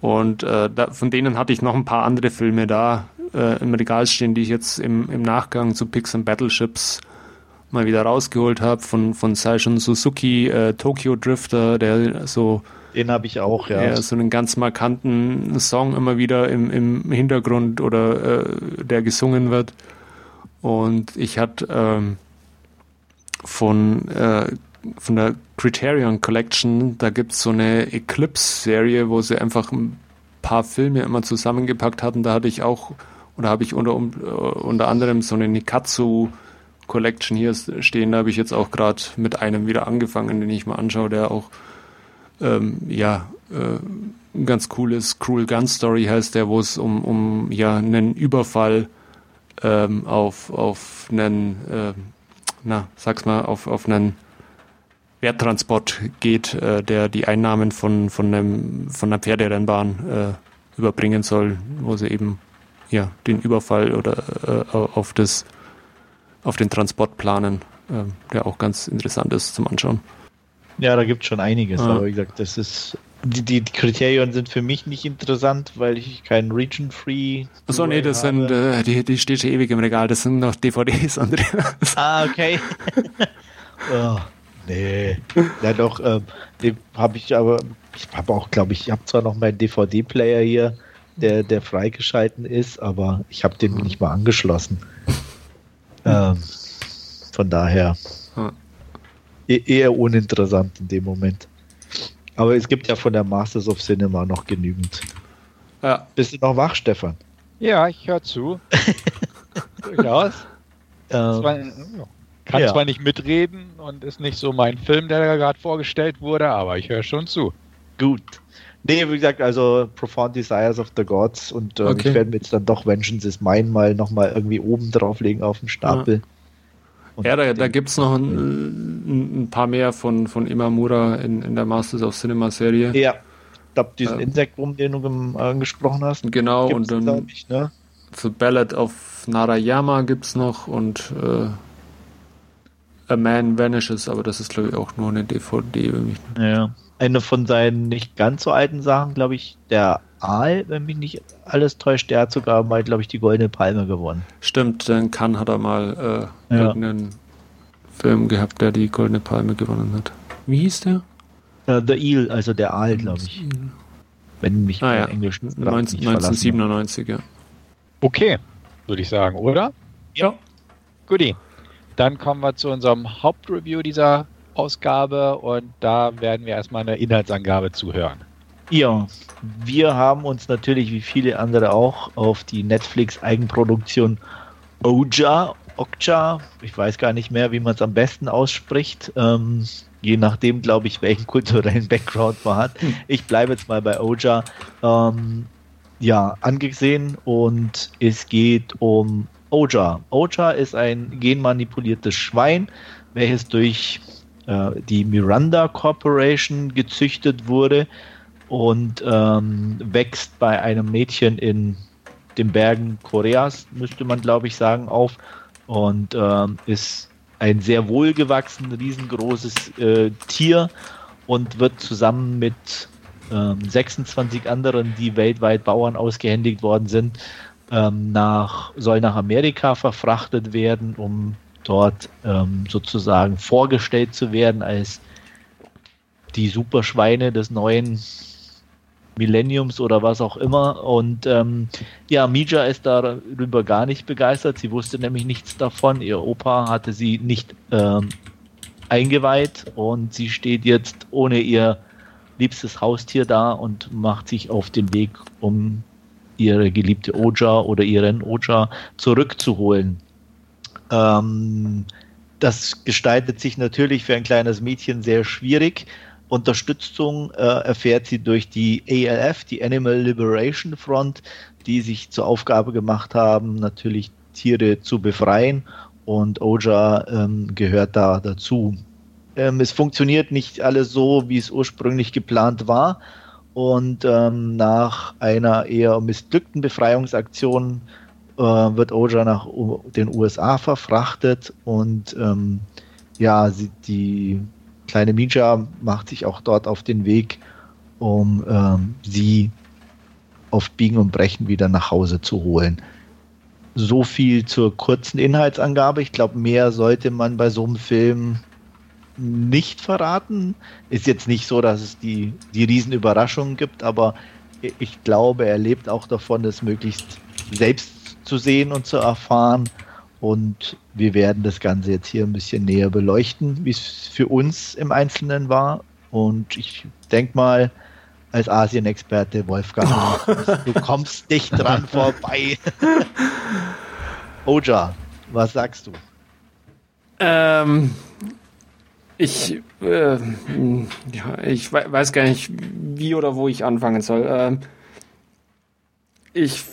Und äh, da, von denen hatte ich noch ein paar andere Filme da äh, im Regal stehen, die ich jetzt im, im Nachgang zu Pixar Battleships mal wieder rausgeholt habe. Von, von Saishun Suzuki, äh, Tokyo Drifter, der so den habe ich auch, ja. ja. So einen ganz markanten Song immer wieder im, im Hintergrund oder äh, der gesungen wird. Und ich hatte ähm, von, äh, von der Criterion Collection, da gibt es so eine Eclipse-Serie, wo sie einfach ein paar Filme immer zusammengepackt hatten. Da hatte ich auch, oder habe ich unter, unter anderem so eine Nikatsu Collection hier stehen. Da habe ich jetzt auch gerade mit einem wieder angefangen, den ich mal anschaue, der auch ähm, ja, äh, ganz cool ist. Cruel Gun Story heißt der, wo es um, um ja einen Überfall ähm, auf, auf einen, äh, na, sag's mal, auf, auf einen Werttransport geht, äh, der die Einnahmen von, von, einem, von einer Pferderennbahn äh, überbringen soll, wo sie eben ja, den Überfall oder äh, auf, das, auf den Transport planen, äh, der auch ganz interessant ist zum Anschauen. Ja, da gibt es schon einiges, ja. aber wie gesagt, das ist. Die, die, Kriterien sind für mich nicht interessant, weil ich kein Region-Free. Achso, nee, das habe. sind, äh, die, die steht schon ewig im Regal, das sind noch DVDs, Andreas. Ah, okay. oh, nee. Ja, doch, ähm, den habe ich aber, ich habe auch, glaube ich, ich habe zwar noch meinen DVD-Player hier, der, der freigeschalten ist, aber ich habe den nicht mal angeschlossen. Ähm, von daher. Hm E-, eher uninteressant in dem Moment. Aber es gibt ja von der Masters of Cinema noch genügend. Ja. Bist du noch wach, Stefan? Ja, ich höre zu. Durchaus. Ähm, kann ja. zwar nicht mitreden und ist nicht so mein Film, der da gerade vorgestellt wurde, aber ich höre schon zu. Gut. Nee, wie gesagt, also Profound Desires of the Gods und äh, okay. ich werde mir jetzt dann doch Vengeance is Mine mal nochmal irgendwie oben drauflegen auf den Stapel. Ja. Ja, da, da gibt es noch ein, ein, paar mehr von, von Imamura in, in der Masters of Cinema Serie. Ja, ich glaube, diesen ähm, Insektwurm, den du angesprochen hast. Genau, und dann ich, ne? The Ballad of Narayama gibt es noch und äh, A Man Vanishes, aber das ist, glaube ich, auch nur eine DVD. Mich ja. Eine von seinen nicht ganz so alten Sachen, glaube ich, der Aal, wenn mich nicht alles täuscht, der hat sogar mal, glaube ich, die Goldene Palme gewonnen. Stimmt, in Cannes hat er mal äh, ja. irgendeinen Film gehabt, der die Goldene Palme gewonnen hat. Wie hieß der? Uh, The Eel, also der Aal, glaube ich. Wenn mich ah, ja. Englisch 19, 1997, ja. Okay, würde ich sagen, oder? Ja. Guti. Dann kommen wir zu unserem Hauptreview dieser Ausgabe und da werden wir erstmal eine Inhaltsangabe zuhören. Ja, wir haben uns natürlich wie viele andere auch auf die Netflix-Eigenproduktion Oja, Okja, ich weiß gar nicht mehr, wie man es am besten ausspricht, ähm, je nachdem, glaube ich, welchen kulturellen Background man hat. Hm. Ich bleibe jetzt mal bei Oja. Ähm, ja, angesehen und es geht um Oja. Oja ist ein genmanipuliertes Schwein, welches durch äh, die Miranda Corporation gezüchtet wurde und ähm, wächst bei einem Mädchen in den Bergen Koreas, müsste man glaube ich sagen, auf und ähm, ist ein sehr wohlgewachsen, riesengroßes äh, Tier und wird zusammen mit ähm, 26 anderen, die weltweit Bauern ausgehändigt worden sind, ähm, nach, soll nach Amerika verfrachtet werden, um dort ähm, sozusagen vorgestellt zu werden als die Superschweine des neuen Millenniums oder was auch immer. Und ähm, ja, Mija ist darüber gar nicht begeistert. Sie wusste nämlich nichts davon. Ihr Opa hatte sie nicht ähm, eingeweiht und sie steht jetzt ohne ihr liebstes Haustier da und macht sich auf den Weg, um ihre geliebte Oja oder ihren Oja zurückzuholen. Ähm, das gestaltet sich natürlich für ein kleines Mädchen sehr schwierig. Unterstützung äh, erfährt sie durch die ALF, die Animal Liberation Front, die sich zur Aufgabe gemacht haben, natürlich Tiere zu befreien. Und Oja ähm, gehört da dazu. Ähm, es funktioniert nicht alles so, wie es ursprünglich geplant war. Und ähm, nach einer eher missglückten Befreiungsaktion äh, wird Oja nach U den USA verfrachtet. Und ähm, ja, sie, die kleine Mija macht sich auch dort auf den Weg, um ähm, sie auf Biegen und Brechen wieder nach Hause zu holen. So viel zur kurzen Inhaltsangabe. Ich glaube, mehr sollte man bei so einem Film nicht verraten. Ist jetzt nicht so, dass es die, die Riesenüberraschungen gibt, aber ich glaube, er lebt auch davon, es möglichst selbst zu sehen und zu erfahren. Und wir werden das Ganze jetzt hier ein bisschen näher beleuchten, wie es für uns im Einzelnen war. Und ich denke mal, als Asien-Experte, Wolfgang, du kommst nicht dran vorbei. Oja, was sagst du? Ähm, Ich, äh, ja, ich weiß gar nicht, wie oder wo ich anfangen soll. Äh, ich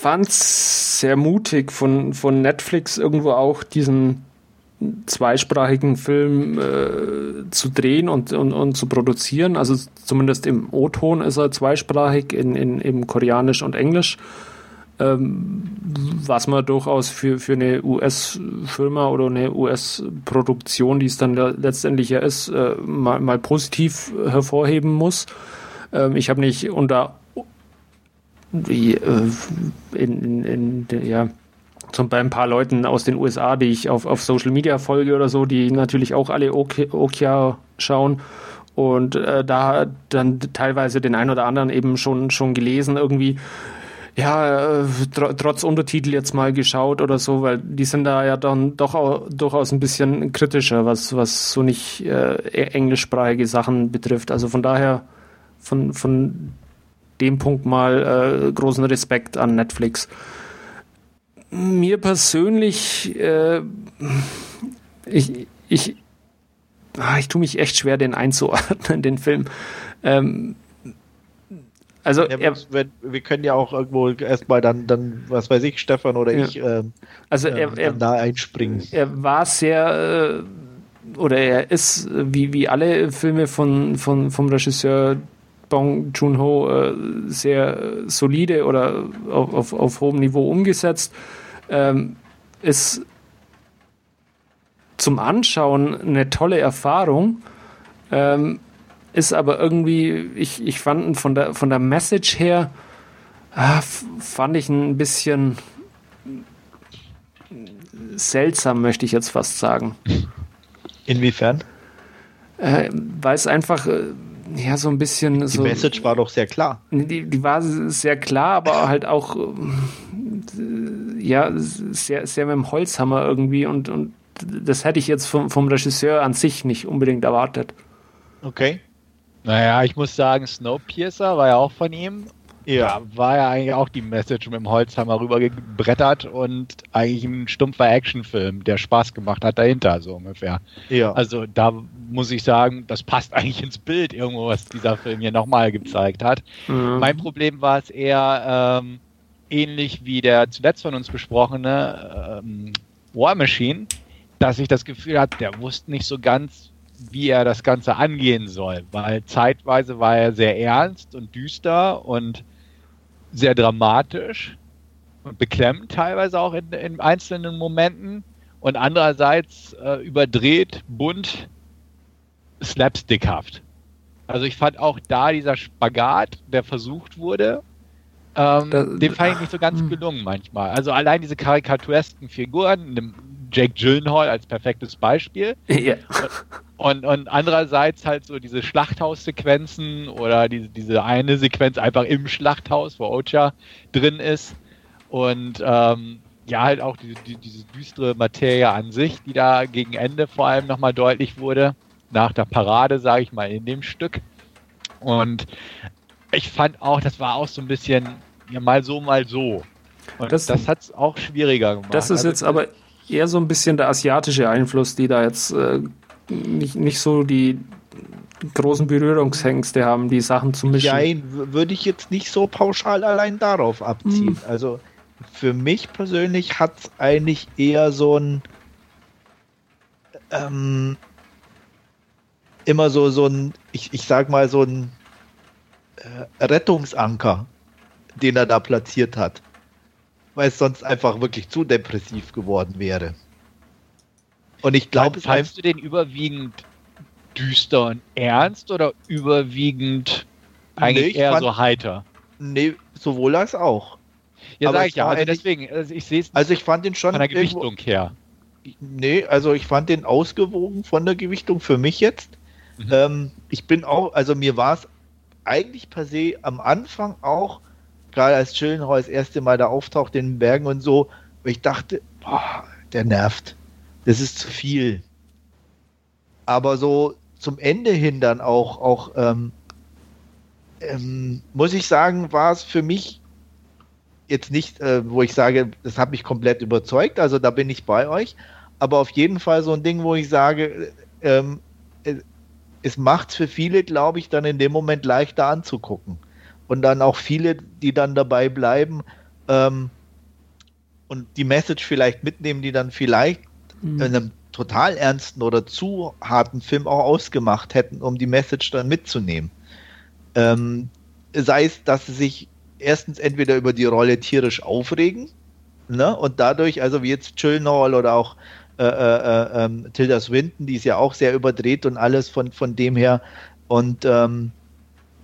fand es sehr mutig von, von Netflix irgendwo auch diesen zweisprachigen Film äh, zu drehen und, und, und zu produzieren. Also zumindest im O-Ton ist er zweisprachig, in, in, im Koreanisch und Englisch. Ähm, was man durchaus für, für eine US-Firma oder eine US-Produktion, die es dann letztendlich ja ist, äh, mal, mal positiv hervorheben muss. Ähm, ich habe nicht unter in, in, in, ja, zum bei ein paar Leuten aus den USA, die ich auf, auf Social Media folge oder so, die natürlich auch alle Okia schauen und äh, da dann teilweise den einen oder anderen eben schon schon gelesen irgendwie ja, äh, tr trotz Untertitel jetzt mal geschaut oder so, weil die sind da ja dann doch auch, durchaus ein bisschen kritischer, was, was so nicht äh, e-, englischsprachige Sachen betrifft. Also von daher, von, von dem Punkt mal äh, großen Respekt an Netflix. Mir persönlich, äh, ich, ich, ah, ich tue mich echt schwer, den einzuordnen, den Film. Ähm, also ja, er, wir, wir, können ja auch irgendwo erstmal dann, dann, was weiß ich, Stefan oder ja. ich, ähm, also er, er, da einspringen. Er war sehr äh, oder er ist wie, wie alle Filme von, von, vom Regisseur Bong Joon-ho äh, sehr solide oder auf, auf, auf, hohem Niveau umgesetzt. Ähm, ist zum Anschauen eine tolle Erfahrung. Ähm, ist aber irgendwie, ich, ich fand von der, von der Message her, ah, fand ich ein bisschen seltsam, möchte ich jetzt fast sagen. Inwiefern? Äh, weil es einfach äh, ja so ein bisschen die so. Die Message war doch sehr klar. Die, die war sehr klar, aber halt auch äh, ja sehr, sehr mit dem Holzhammer irgendwie und, und das hätte ich jetzt vom, vom Regisseur an sich nicht unbedingt erwartet. Okay. Naja, ich muss sagen, Snowpiercer war ja auch von ihm. Ja, war ja eigentlich auch die Message mit dem Holzhammer rübergebrettert und eigentlich ein stumpfer Actionfilm, der Spaß gemacht hat dahinter, so ungefähr. Ja. Also da muss ich sagen, das passt eigentlich ins Bild irgendwo, was dieser Film hier nochmal gezeigt hat. Mhm. Mein Problem war es eher ähm, ähnlich wie der zuletzt von uns besprochene ähm, War Machine, dass ich das Gefühl hatte, der wusste nicht so ganz, wie er das Ganze angehen soll, weil zeitweise war er sehr ernst und düster und sehr dramatisch und beklemmt teilweise auch in, in einzelnen Momenten und andererseits äh, überdreht, bunt, slapstickhaft. Also ich fand auch da dieser Spagat, der versucht wurde, ähm, das, den fand ich nicht so ganz hm. gelungen manchmal. Also allein diese karikaturesken Figuren, Jake Gyllenhaal als perfektes Beispiel. Ja. Und, und andererseits halt so diese Schlachthaussequenzen oder diese, diese eine Sequenz einfach im Schlachthaus, wo Ocha drin ist. Und ähm, ja, halt auch die, die, diese düstere Materie an sich, die da gegen Ende vor allem nochmal deutlich wurde. Nach der Parade, sage ich mal, in dem Stück. Und ich fand auch, das war auch so ein bisschen ja, mal so, mal so. Und das, das hat es auch schwieriger gemacht. Das ist also, jetzt aber eher so ein bisschen der asiatische Einfluss, die da jetzt äh, nicht, nicht so die großen Berührungshengste haben, die Sachen zu mischen. Nein, würde ich jetzt nicht so pauschal allein darauf abziehen. Mhm. Also für mich persönlich hat es eigentlich eher so ein ähm, immer so, so ein, ich, ich sag mal, so ein äh, Rettungsanker, den er da platziert hat. Weil es sonst einfach wirklich zu depressiv geworden wäre. Und ich glaube, fandst du den überwiegend düster und ernst oder überwiegend eigentlich nee, eher fand, so heiter? Nee, sowohl als auch. Ja, sag ich ja. Also deswegen, also ich sehe es also ich fand den schon von der Gewichtung irgendwo, her. Nee, also ich fand den ausgewogen von der Gewichtung für mich jetzt. Mhm. Ähm, ich bin auch, also mir war es eigentlich per se am Anfang auch, gerade als Chillenhall das erste Mal da auftaucht in den Bergen und so, ich dachte, boah, der nervt das ist zu viel. Aber so zum Ende hin dann auch, auch ähm, ähm, muss ich sagen, war es für mich jetzt nicht, äh, wo ich sage, das hat mich komplett überzeugt, also da bin ich bei euch, aber auf jeden Fall so ein Ding, wo ich sage, ähm, es macht es für viele, glaube ich, dann in dem Moment leichter anzugucken. Und dann auch viele, die dann dabei bleiben ähm, und die Message vielleicht mitnehmen, die dann vielleicht mhm. in einem total ernsten oder zu harten Film auch ausgemacht hätten, um die Message dann mitzunehmen. Ähm, sei es, dass sie sich erstens entweder über die Rolle tierisch aufregen ne, und dadurch, also wie jetzt Chillenhall oder auch äh, äh, äh, Tilda Swinton, die ist ja auch sehr überdreht und alles von, von dem her. Und ähm,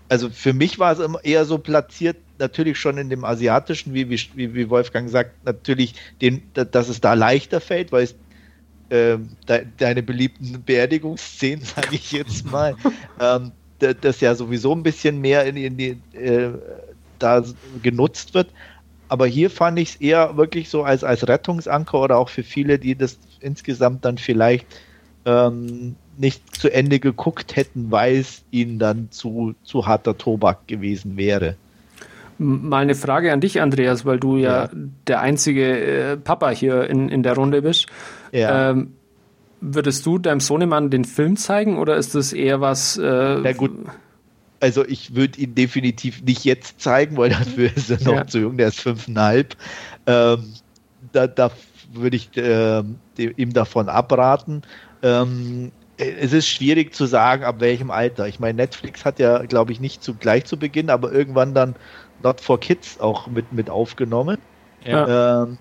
also für mich war es immer eher so platziert, natürlich schon in dem asiatischen, wie, wie, wie Wolfgang sagt, natürlich, den, dass es da leichter fällt, weil es äh, de, deine beliebten Beerdigungsszenen, sage ich jetzt mal, ähm, das ja sowieso ein bisschen mehr in, in die, äh, da genutzt wird. Aber hier fand ich es eher wirklich so als, als Rettungsanker oder auch für viele, die das insgesamt dann vielleicht ähm, nicht zu Ende geguckt hätten, weil es ihnen dann zu, zu harter Tobak gewesen wäre. Mal eine Frage an dich, Andreas, weil du ja, ja. der einzige äh, Papa hier in, in der Runde bist. Ja. Ähm, würdest du deinem Sohnemann den Film zeigen oder ist das eher was? Äh, Na gut. Also ich würde ihn definitiv nicht jetzt zeigen, weil dafür ist er noch ja. zu jung, der ist fünfeinhalb. Ähm, da, da würde ich äh, ihm davon abraten. Ähm, es ist schwierig zu sagen, ab welchem Alter. Ich meine, Netflix hat ja, glaube ich, nicht zu, gleich zu Beginn, aber irgendwann dann Not for Kids auch mit, mit aufgenommen. Ja. Ähm,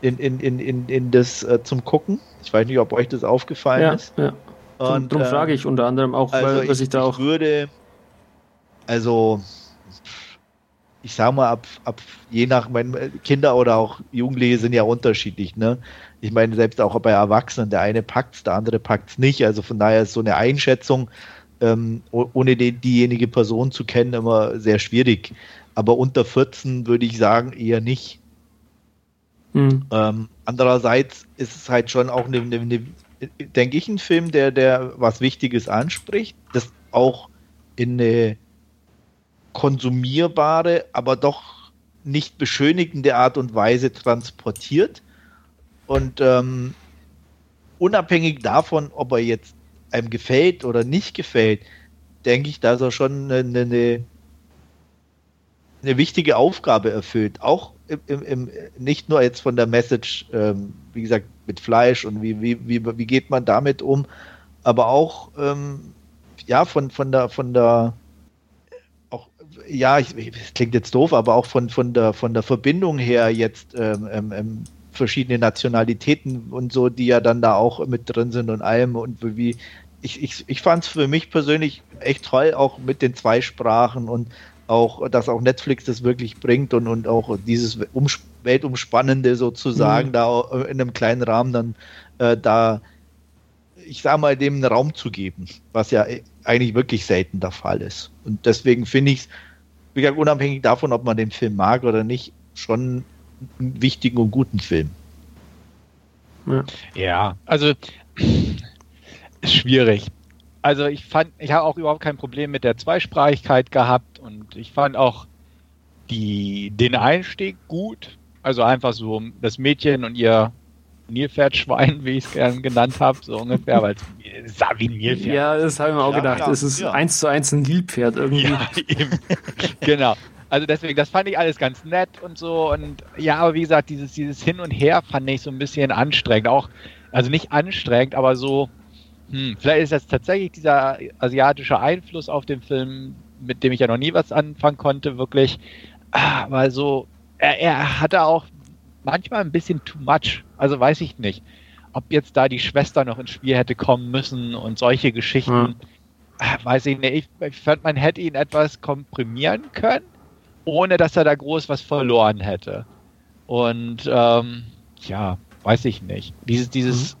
in, in, in, in, in das äh, zum Gucken. Ich weiß nicht, ob euch das aufgefallen ja, ist. Ja. Und, darum äh, frage ich unter anderem auch, also weil, was ich, ich da auch. Ich würde, also ich sage mal, ab, ab je nach meine Kinder oder auch Jugendliche sind ja unterschiedlich, ne? Ich meine, selbst auch bei Erwachsenen, der eine packt es, der andere packt es nicht. Also von daher ist so eine Einschätzung, ähm, ohne die, diejenige Person zu kennen, immer sehr schwierig. Aber unter 14 würde ich sagen, eher nicht. Mhm. Ähm, andererseits ist es halt schon auch eine, eine, eine denke ich, ein Film, der, der was Wichtiges anspricht, das auch in eine konsumierbare, aber doch nicht beschönigende Art und Weise transportiert. Und ähm, unabhängig davon, ob er jetzt einem gefällt oder nicht gefällt, denke ich, dass er schon eine, eine, eine wichtige Aufgabe erfüllt. Auch im, im, im, nicht nur jetzt von der Message, ähm, wie gesagt, mit Fleisch und wie, wie, wie, wie geht man damit um, aber auch ähm, ja, von, von der, von der ja, ich, das klingt jetzt doof, aber auch von, von, der, von der Verbindung her jetzt ähm, ähm, ähm, verschiedene Nationalitäten und so, die ja dann da auch mit drin sind und allem und wie. Ich, ich, ich fand es für mich persönlich echt toll, auch mit den zwei Sprachen und auch, dass auch Netflix das wirklich bringt und, und auch dieses Weltumspannende sozusagen mhm. da in einem kleinen Rahmen dann äh, da, ich sag mal, dem einen Raum zu geben, was ja eigentlich wirklich selten der Fall ist. Und deswegen finde ich es, wie gesagt, unabhängig davon, ob man den Film mag oder nicht, schon einen wichtigen und guten Film. Ja, ja also ist schwierig. Also ich fand, ich habe auch überhaupt kein Problem mit der Zweisprachigkeit gehabt und ich fand auch die, den Einstieg gut. Also einfach so das Mädchen und ihr Nilpferdschwein, wie ich es gerne genannt habe, so ungefähr, weil es sah wie ein Nilpferd. Ja, das habe ich mir auch ja, gedacht. Ja, es ist ja. eins zu eins ein Nilpferd irgendwie. Ja, eben. genau. Also deswegen, das fand ich alles ganz nett und so. Und ja, aber wie gesagt, dieses, dieses Hin und Her fand ich so ein bisschen anstrengend. Auch, also nicht anstrengend, aber so, hm, vielleicht ist das tatsächlich dieser asiatische Einfluss auf den Film, mit dem ich ja noch nie was anfangen konnte, wirklich. Ah, weil so, er, er hatte auch manchmal ein bisschen too much. Also weiß ich nicht, ob jetzt da die Schwester noch ins Spiel hätte kommen müssen und solche Geschichten. Ja. Weiß ich nicht. Ich, ich fand, man hätte ihn etwas komprimieren können, ohne dass er da groß was verloren hätte. Und ähm, ja, weiß ich nicht. Dieses, dieses mhm.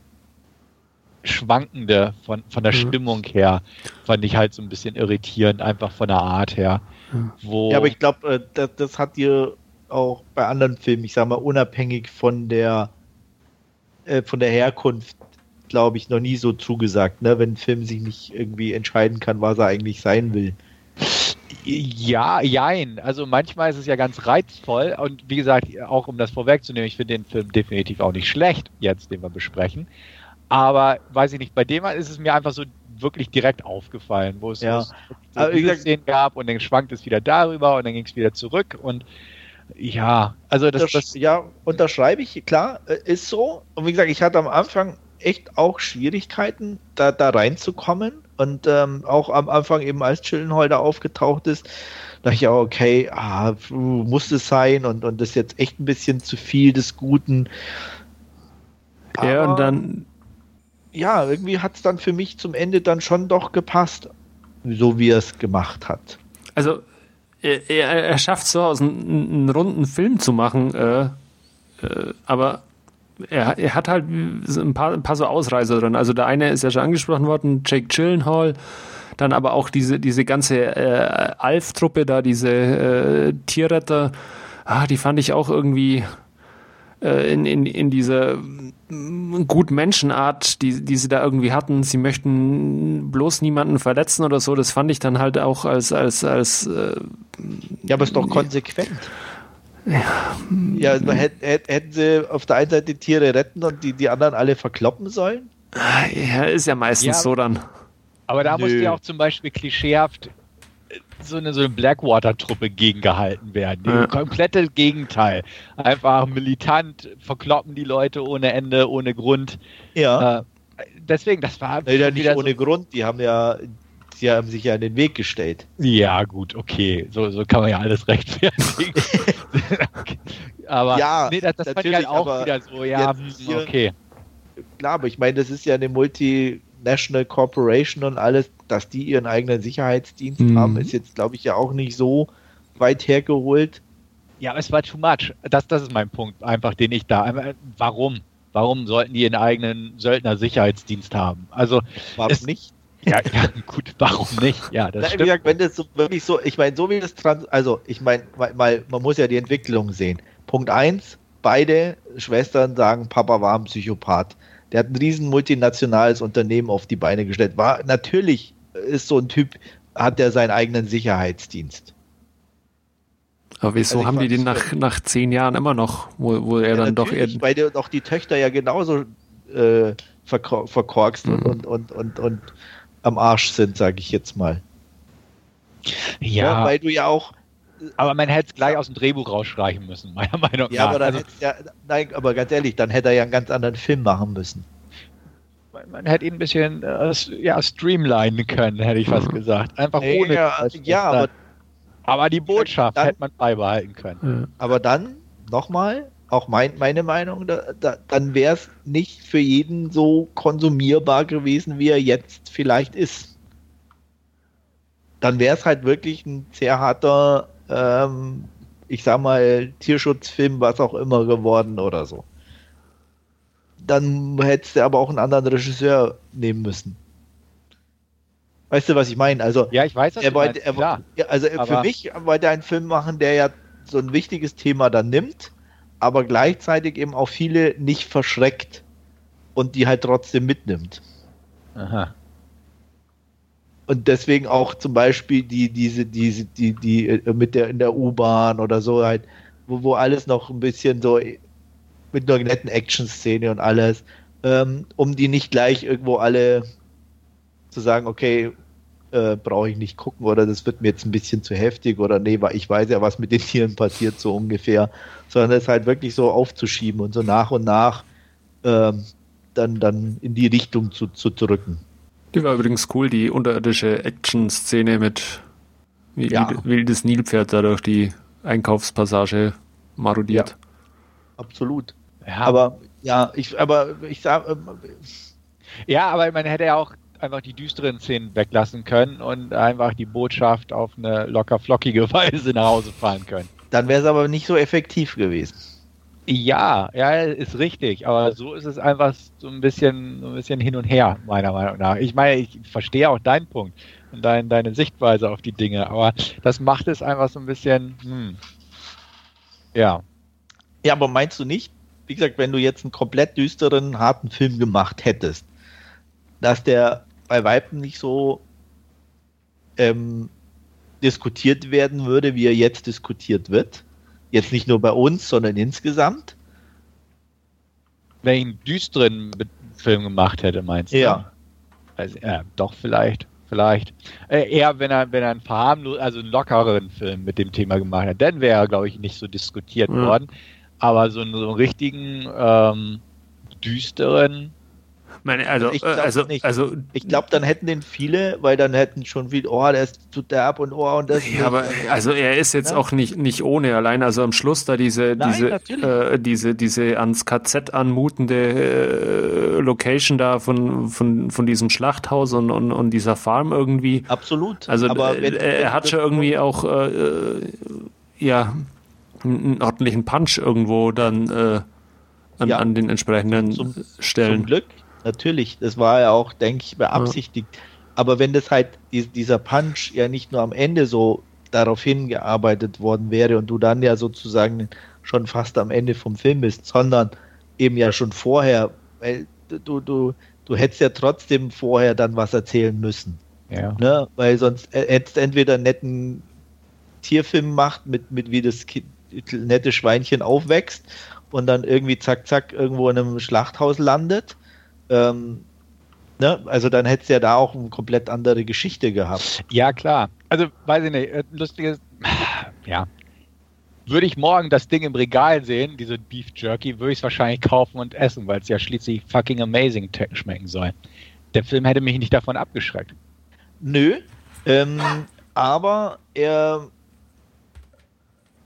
Schwankende von, von der mhm. Stimmung her fand ich halt so ein bisschen irritierend, einfach von der Art her. Wo ja, aber ich glaube, äh, das, das hat dir auch bei anderen Filmen, ich sag mal, unabhängig von der äh, von der Herkunft, glaube ich, noch nie so zugesagt, ne? wenn ein Film sich nicht irgendwie entscheiden kann, was er eigentlich sein will. Ja, jein. Also manchmal ist es ja ganz reizvoll und wie gesagt, auch um das vorwegzunehmen, ich finde den Film definitiv auch nicht schlecht, jetzt, den wir besprechen. Aber weiß ich nicht, bei dem ist es mir einfach so, wirklich direkt aufgefallen, wo es, Ja. so wie diese gesagt- Szenen gab und dann schwankt es wieder darüber und dann ging es wieder zurück und ja, also das, Das, ja, unterschreibe ich, klar, äh, ist so. Und wie gesagt, ich hatte am Anfang echt auch Schwierigkeiten, da, da reinzukommen. Und ähm, auch am Anfang eben als Chillenholder aufgetaucht ist, dachte ich auch, okay, ah, muss es sein und, und das ist jetzt echt ein bisschen zu viel des Guten. ja, Aber- und dann, ja, irgendwie hat es dann für mich zum Ende dann schon doch gepasst, so wie er es gemacht hat. also er, er, er schafft so aus einem, einen runden Film zu machen, äh, äh, aber er, er hat halt ein paar, ein paar so Ausreißer drin. Also der eine ist ja schon angesprochen worden, Jake Gyllenhaal, dann aber auch diese, diese ganze äh, Alf-Truppe da, diese äh, Tierretter, ah, die fand ich auch irgendwie äh, in, in, in dieser mm, gut Menschenart, die, die sie da irgendwie hatten. Sie möchten bloß niemanden verletzen oder so. Das fand ich dann halt auch als, als, als äh, Ja, aber ist doch konsequent. Ja, also hätt- hätt- hätten sie auf der einen Seite die Tiere retten und die, die anderen alle verkloppen sollen? ja, ist ja meistens Ja, so dann. Aber da Nö. musste ja auch zum Beispiel klischeehaft so eine, so eine Blackwater-Truppe gegengehalten werden. Ja. Das komplette Gegenteil. Einfach militant, verkloppen die Leute ohne Ende, ohne Grund. Ja. Äh, deswegen, das war Nee, ja, nicht ohne so, Grund, die haben ja, sie haben sich ja in den Weg gestellt. Ja, gut, okay. So, so kann man ja alles rechtfertigen. Aber Ja, nee, das, das fand ich natürlich, halt auch wieder so, ja, hm, okay. Klar, aber ich meine, das ist ja eine Multinational Corporation und alles, dass die ihren eigenen Sicherheitsdienst Mhm. haben, ist jetzt, glaube ich, ja auch nicht so weit hergeholt. Ja, aber es war too much. Das, das ist mein Punkt, einfach, den ich da. Warum? Warum sollten die ihren eigenen Söldner-Sicherheitsdienst haben? Also, Warum Es- nicht? ja, ja, gut, warum nicht? Ja, das Na, wie stimmt. gesagt, wenn das so wirklich so, ich meine, so wie das Trans, also ich meine, mal, mal, man muss ja die Entwicklung sehen. Punkt eins, beide Schwestern sagen, Papa war ein Psychopath. Der hat ein riesen multinationales Unternehmen auf die Beine gestellt. War natürlich ist so ein Typ, hat der seinen eigenen Sicherheitsdienst. Aber wieso Also haben die den nach, nach zehn Jahren immer noch, wo, wo er dann doch eher. weil die- doch die Töchter ja genauso äh, verkor verkorkst Mhm. und, und, und, und, und am Arsch sind, sage ich jetzt mal. Ja, weil du ja auch aber man hätte es gleich aus dem Drehbuch rausstreichen müssen, meiner Meinung Ja, nach. aber dann also, ja, nein, aber ganz ehrlich, dann hätte er ja einen ganz anderen Film machen müssen. man, man hätte ihn ein bisschen äh, ja, streamlinen können, hätte ich fast gesagt. Einfach ohne. ja, ja, aber, aber die Botschaft Dann- hätte man beibehalten können. Aber dann nochmal, auch mein, meine Meinung, da, da, dann wäre es nicht für jeden so konsumierbar gewesen, wie er jetzt vielleicht ist. Dann wäre es halt wirklich ein sehr harter, ähm, ich sag mal, Tierschutzfilm, was auch immer geworden oder so. Dann hättest du aber auch einen anderen Regisseur nehmen müssen. Weißt du, was ich meine? Also, Ja, ich weiß, was er du wollte, er, ja, also für mich wollte er einen Film machen, der ja so ein wichtiges Thema dann nimmt, aber gleichzeitig eben auch viele nicht verschreckt und die halt trotzdem mitnimmt. Aha. Und deswegen auch zum Beispiel die, diese, diese, die, die äh, mit der in der U-Bahn oder so halt, wo, wo alles noch ein bisschen so mit einer netten Action-Szene und alles, ähm, um die nicht gleich irgendwo alle zu sagen, okay, äh, brauche ich nicht gucken oder das wird mir jetzt ein bisschen zu heftig oder nee, weil ich weiß ja, was mit den Tieren passiert, so ungefähr, sondern es halt wirklich so aufzuschieben und so nach und nach ähm, dann, dann in die Richtung zu, zu drücken. Die war übrigens cool, die unterirdische Action-Szene mit wie Ja. wild- wildes Nilpferd da durch die Einkaufspassage marodiert. Absolut. Ja, Aber ja, ich, aber ich sag, ähm, Ja, aber man hätte ja auch einfach die düsteren Szenen weglassen können und einfach die Botschaft auf eine locker flockige Weise nach Hause fahren können. dann wäre es aber nicht so effektiv gewesen. Ja, ja, ist richtig, aber so ist es einfach so ein bisschen, so ein bisschen hin und her, meiner Meinung nach. Ich meine, ich verstehe auch deinen Punkt und dein, deine Sichtweise auf die Dinge, aber das macht es einfach so ein bisschen, hm. ja. Ja, aber meinst du nicht, wie gesagt, wenn du jetzt einen komplett düsteren, harten Film gemacht hättest, dass der bei Weitem nicht so ähm, diskutiert werden würde, wie er jetzt diskutiert wird? Jetzt nicht nur bei uns, sondern insgesamt? Wenn ich einen düsteren Film gemacht hätte, meinst du? Ja. Also, äh, doch, vielleicht. Vielleicht. Äh, eher, wenn er, wenn er einen verharmlos, also einen lockeren Film mit dem Thema gemacht hat, dann wäre er, glaube ich, nicht so diskutiert ja. worden. Aber so einen, so einen richtigen ähm, düsteren, meine, also, ich glaube also, also, ich glaube, dann hätten den viele, weil dann hätten schon viel, oh, der ist zu derb und oh und das. Ja, aber also er ist jetzt ja. auch nicht, nicht ohne, allein also am Schluss da diese, Nein, diese, äh, diese, diese ans KZ anmutende äh, Location da von, von, von diesem Schlachthaus und, und, und dieser Farm irgendwie. Absolut. Also aber wenn, er, er hat schon irgendwie auch äh, äh, ja einen ordentlichen Punch irgendwo dann äh, an, ja. an den entsprechenden zum, Stellen. Zum Glück, natürlich. Das war ja auch, denke ich, beabsichtigt. Ja. Aber wenn das halt, dieser Punch ja nicht nur am Ende so darauf hingearbeitet worden wäre und du dann ja sozusagen schon fast am Ende vom Film bist, sondern eben ja schon vorher, weil du, du, du hättest ja trotzdem vorher dann was erzählen müssen. Ja. Ne? Weil sonst hättest du entweder einen netten Tierfilm gemacht, mit, mit wie das nette Schweinchen aufwächst und dann irgendwie zack, zack irgendwo in einem Schlachthaus landet ähm, ne? Also dann hättest du ja da auch eine komplett andere Geschichte gehabt. Ja, klar. Also, weiß ich nicht, äh, lustiges, ja. Würde ich morgen das Ding im Regal sehen, diese Beef Jerky, würde ich es wahrscheinlich kaufen und essen, weil es ja schließlich fucking amazing schmecken soll. Der Film hätte mich nicht davon abgeschreckt. Nö, ähm, aber er,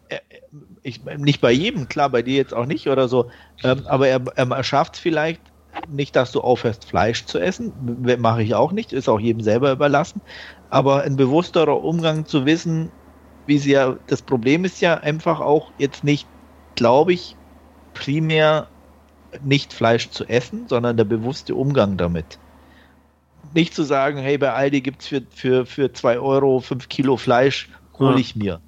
er, ich, nicht bei jedem, klar, bei dir jetzt auch nicht oder so, ähm, aber er, er schafft es vielleicht nicht, dass du aufhörst, Fleisch zu essen. Mache ich auch nicht, ist auch jedem selber überlassen. Aber ein bewussterer Umgang zu wissen, wie sie ja, das Problem ist ja einfach auch jetzt nicht, glaube ich, primär nicht Fleisch zu essen, sondern der bewusste Umgang damit. Nicht zu sagen, hey, bei Aldi gibt es für, für, für 2 Euro 5 Kilo Fleisch, hole ja. ich mir.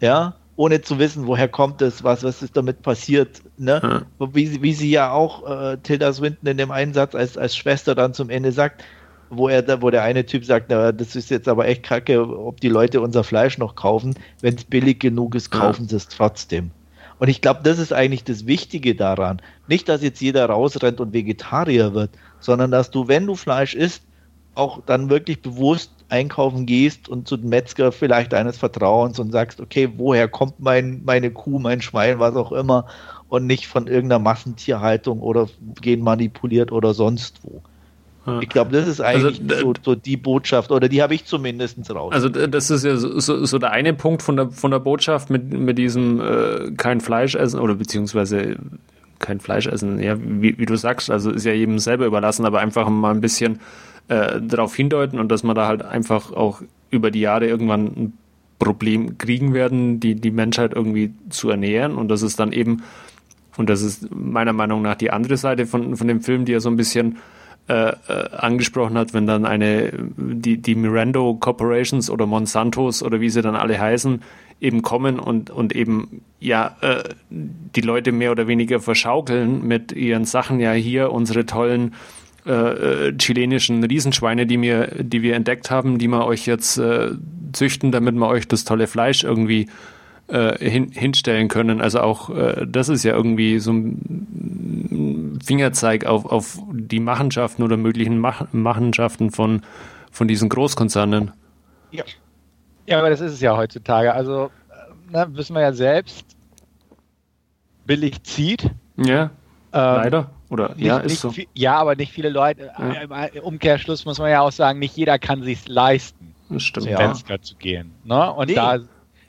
Ja, ohne zu wissen, woher kommt es, was, was ist damit passiert. Ne? Ja. Wie, wie sie ja auch äh, Tilda Swinton in dem Einsatz als, als Schwester dann zum Ende sagt, wo er wo der eine Typ sagt, na, das ist jetzt aber echt kacke, ob die Leute unser Fleisch noch kaufen. Wenn es billig genug ist, kaufen ja. sie es trotzdem. Und ich glaube, das ist eigentlich das Wichtige daran. Nicht, dass jetzt jeder rausrennt und Vegetarier wird, sondern dass du, wenn du Fleisch isst, auch dann wirklich bewusst einkaufen gehst und zu dem Metzger vielleicht deines Vertrauens und sagst, okay, woher kommt mein, meine Kuh, mein Schwein, was auch immer, und nicht von irgendeiner Massentierhaltung oder genmanipuliert oder sonst wo. Ich glaube, das ist eigentlich also, so, so, die Botschaft, oder die habe ich zumindest raus. Also das ist ja so, so, so, der eine Punkt von der, von der Botschaft mit, mit diesem äh, kein Fleisch essen oder beziehungsweise kein Fleisch essen, ja, wie, wie du sagst, also ist ja jedem selber überlassen, aber einfach mal ein bisschen äh, darauf hindeuten und dass man da halt einfach auch über die Jahre irgendwann ein Problem kriegen werden, die, die Menschheit irgendwie zu ernähren. Und das ist dann eben, und das ist meiner Meinung nach die andere Seite von, von dem Film, die er so ein bisschen äh, äh, angesprochen hat, wenn dann eine, die, die Mirando Corporations oder Monsantos oder wie sie dann alle heißen, eben kommen und, und eben ja äh, die Leute mehr oder weniger verschaukeln mit ihren Sachen, ja hier unsere tollen äh, chilenischen Riesenschweine, die wir, die wir entdeckt haben, die wir euch jetzt äh, züchten, damit wir euch das tolle Fleisch irgendwie äh, hin, hinstellen können. Also auch äh, das ist ja irgendwie so ein Fingerzeig auf, auf die Machenschaften oder möglichen Mach Machenschaften von, von diesen Großkonzernen. Ja. ja, aber das ist es ja heutzutage. Also äh, na, wissen wir ja selbst, billig zieht. Ja, ähm, leider. Oder nicht, ja, ist so. Viel, ja, aber nicht viele Leute. Ja. Im Umkehrschluss muss man ja auch sagen, nicht jeder kann sich leisten, zum ja. zu gehen. Ne? Und nee. da,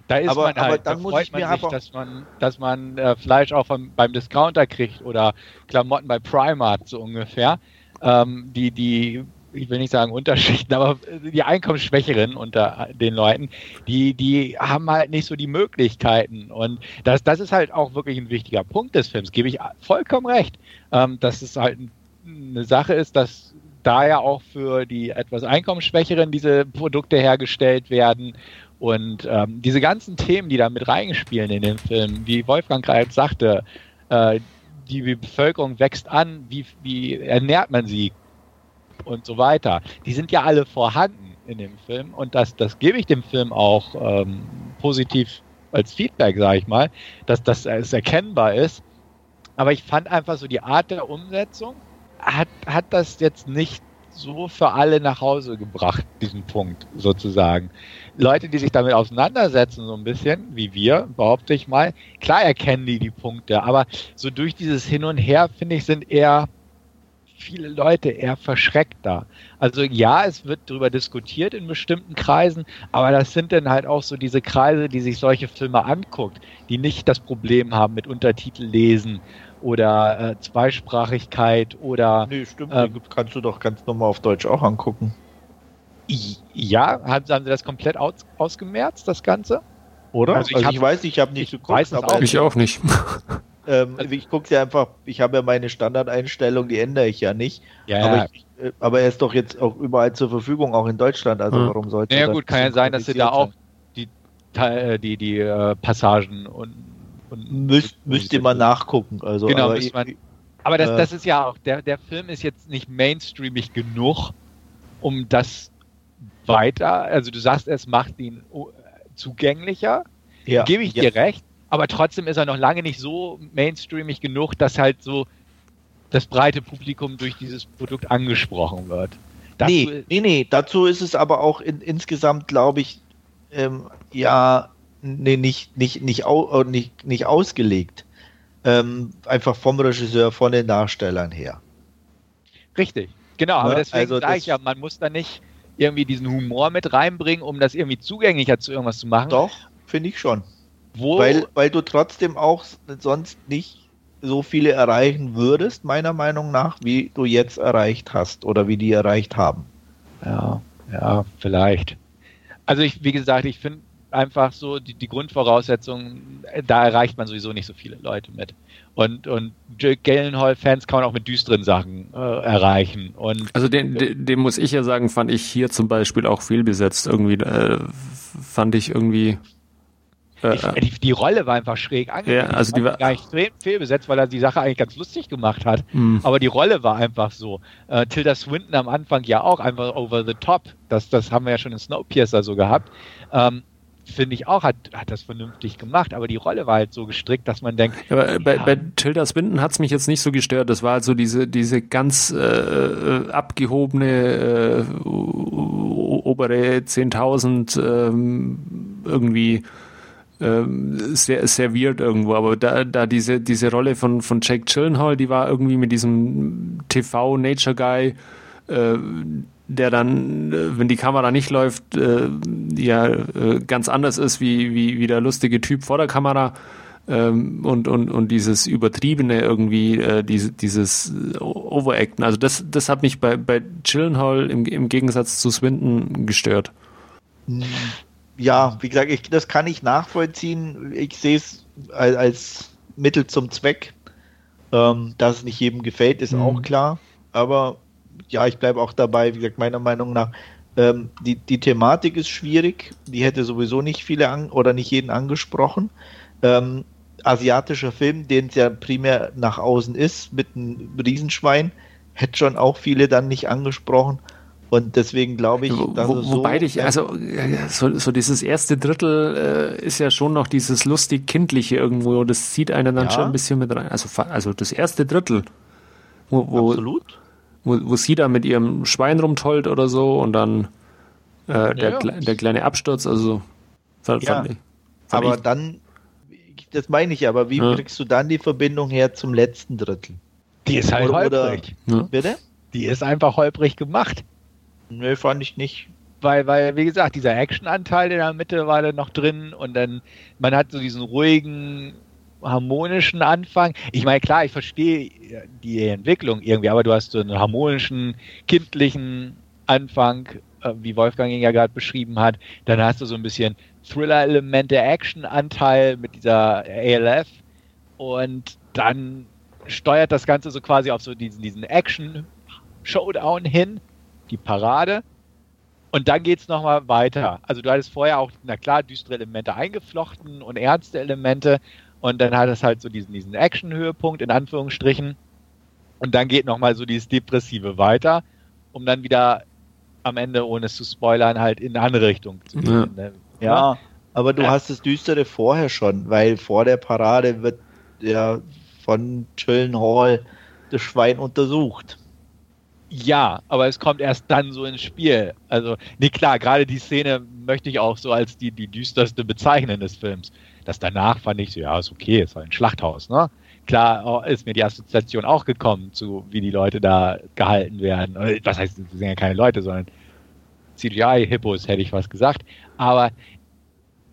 da ist aber, man halt, da freut man sich, dass man, dass man äh, Fleisch auch vom, beim Discounter kriegt oder Klamotten bei Primark so ungefähr. Ähm, die, die ich will nicht sagen Unterschichten, aber die Einkommensschwächeren unter den Leuten, die, die haben halt nicht so die Möglichkeiten. Und das, das ist halt auch wirklich ein wichtiger Punkt des Films, gebe ich vollkommen recht. Ähm, dass es halt eine Sache ist, dass da ja auch für die etwas Einkommensschwächeren diese Produkte hergestellt werden. Und ähm, diese ganzen Themen, die da mit reingespielen in den Film, wie Wolfgang gerade sagte, äh, die Bevölkerung wächst an, wie, wie ernährt man sie? Und so weiter. Die sind ja alle vorhanden in dem Film und das, das gebe ich dem Film auch ähm, positiv als Feedback, sage ich mal, dass, dass es erkennbar ist. Aber ich fand einfach so die Art der Umsetzung hat, hat das jetzt nicht so für alle nach Hause gebracht, diesen Punkt sozusagen. Leute, die sich damit auseinandersetzen, so ein bisschen, wie wir, behaupte ich mal, klar erkennen die die Punkte, aber so durch dieses Hin und Her, finde ich, sind eher viele Leute eher verschreckt da. Also ja, es wird darüber diskutiert in bestimmten Kreisen, aber das sind dann halt auch so diese Kreise, die sich solche Filme anguckt, die nicht das Problem haben mit Untertitel lesen oder äh, Zweisprachigkeit oder. Nee, stimmt, äh, kannst du doch ganz normal auf Deutsch auch angucken. Ja, haben, haben sie das komplett aus, ausgemerzt, das Ganze? Oder? Also ich, also ich weiß, ich habe nicht geguckt, weiß aber auch. ich auch nicht. Ähm, also, ich gucke ja einfach, ich habe ja meine Standardeinstellung, die ändere ich ja nicht. Ja, aber, ich, äh, aber, er ist doch jetzt auch überall zur Verfügung, auch in Deutschland. Also hm. warum sollte Ja gut, kann ja sein, dass sie da auch die, äh, die, die, die uh, Passagen und, und Müs müsste man nachgucken. Also, genau, aber, ich, man, aber das, äh, das ist ja auch, der, der Film ist jetzt nicht mainstreamig genug, um das weiter, also du sagst, es macht ihn zugänglicher. Ja, Gebe ich ja. dir recht aber trotzdem ist er noch lange nicht so mainstreamig genug, dass halt so das breite Publikum durch dieses Produkt angesprochen wird. Dazu nee, nee, nee, dazu ist es aber auch in, insgesamt, glaube ich, ähm, ja, nee, nicht, nicht, nicht, au, äh, nicht, nicht ausgelegt. Ähm, einfach vom Regisseur, von den Darstellern her. Richtig, genau, aber ja, ne? deswegen also sage ich ja, man muss da nicht irgendwie diesen Humor mit reinbringen, um das irgendwie zugänglicher zu irgendwas zu machen. Doch, finde ich schon. Wo? Weil, weil du trotzdem auch sonst nicht so viele erreichen würdest, meiner Meinung nach, wie du jetzt erreicht hast oder wie die erreicht haben. Ja, ja, vielleicht. Also ich, wie gesagt, ich finde einfach so die, die Grundvoraussetzungen, da erreicht man sowieso nicht so viele Leute mit. Und, und Jake Gyllenhaal-Fans kann man auch mit düsteren Sachen äh, erreichen. Und, also den, den, den, muss ich ja sagen, fand ich hier zum Beispiel auch fehlbesetzt. Irgendwie äh, fand ich irgendwie ich, äh, die, die, Rolle war einfach schräg angelegt. Ja, also die war gar nicht fehlbesetzt, weil er die Sache eigentlich ganz lustig gemacht hat. Mhm. Aber die Rolle war einfach so. Äh, Tilda Swinton am Anfang ja auch einfach over the top. Das, das haben wir ja schon in Snowpiercer so gehabt. Ähm, finde ich auch, hat, hat das vernünftig gemacht, aber die Rolle war halt so gestrickt, dass man denkt. Aber ja. bei, bei Tilda Swinton hat es mich jetzt nicht so gestört. Das war halt so diese, diese ganz äh, äh abgehobene äh, obere 10.000 ähm, irgendwie ähm, sehr, sehr weird irgendwo. Aber da, da diese, diese Rolle von, von Jake Gyllenhaal, die war irgendwie mit diesem TV-Nature-Guy, äh, der dann, äh, wenn die Kamera nicht läuft, äh, ja äh, ganz anders ist wie, wie, wie der lustige Typ vor der Kamera. Ähm, und, und, und dieses Übertriebene irgendwie, äh, diese, dieses Overacten. Also das, das hat mich bei, bei Gyllenhaal im, im Gegensatz zu Swinton gestört. Ja, wie gesagt, ich, das kann ich nachvollziehen. Ich sehe es als, als, Mittel zum Zweck. Ähm, dass es nicht jedem gefällt, ist mhm. auch klar. Aber ja, ich bleibe auch dabei, wie gesagt, meiner Meinung nach, ähm, die, die Thematik ist schwierig. Die hätte sowieso nicht viele an, oder nicht jeden angesprochen. Ähm, asiatischer Film, den es ja primär nach außen ist, mit einem Riesenschwein, hätte schon auch viele dann nicht angesprochen. Und deswegen glaube ich, dass Wo, so Wobei ich, also so, so, dieses erste Drittel äh, ist ja schon noch dieses lustig-kindliche irgendwo, das zieht einen dann ja. schon ein bisschen mit rein. Also, also das erste Drittel, wo, wo, Absolut. Wo, wo sie da mit ihrem Schwein rumtollt oder so und dann äh, der, ja, der kleine Absturz, also fand, ja. fand ich, fand aber ich. dann, das meine ich aber, wie ja. kriegst du dann die Verbindung her zum letzten Drittel? Die ist halt oder, holprig. Oder, Bitte? Die ist einfach holprig gemacht. Nö, fand ich nicht. Weil, weil, wie gesagt, dieser Action-Anteil in der Mitte war dann noch drin und dann, man hat so diesen ruhigen, harmonischen Anfang. Ich meine, klar, ich verstehe die Entwicklung irgendwie, aber du hast so einen harmonischen, kindlichen Anfang, äh, wie Wolfgang ihn ja gerade beschrieben hat. Dann hast du so ein bisschen Thriller-Elemente, Action-Anteil mit dieser ALF und dann steuert das Ganze so quasi auf so diesen, diesen Action-Showdown hin die Parade. Und dann geht es nochmal weiter. Also du hattest vorher auch, na klar, düstere Elemente eingeflochten und ernste Elemente. Und dann hat es halt so diesen, diesen Action-Höhepunkt in Anführungsstrichen. Und dann geht nochmal so dieses Depressive weiter, um dann wieder am Ende, ohne es zu spoilern, halt in eine andere Richtung zu gehen. Ja, ne? ja aber du ja. hast das Düstere vorher schon, weil vor der Parade wird ja von Chillen Hall das Schwein untersucht. Ja, aber es kommt erst dann so ins Spiel. Also, nee, klar, gerade die Szene möchte ich auch so als die, die düsterste bezeichnen des Films. Das danach fand ich so, ja, ist okay, ist halt ein Schlachthaus, ne? Klar ist mir die Assoziation auch gekommen zu, wie die Leute da gehalten werden. Was heißt, das sind ja keine Leute, sondern CGI-Hippos, hätte ich was gesagt. Aber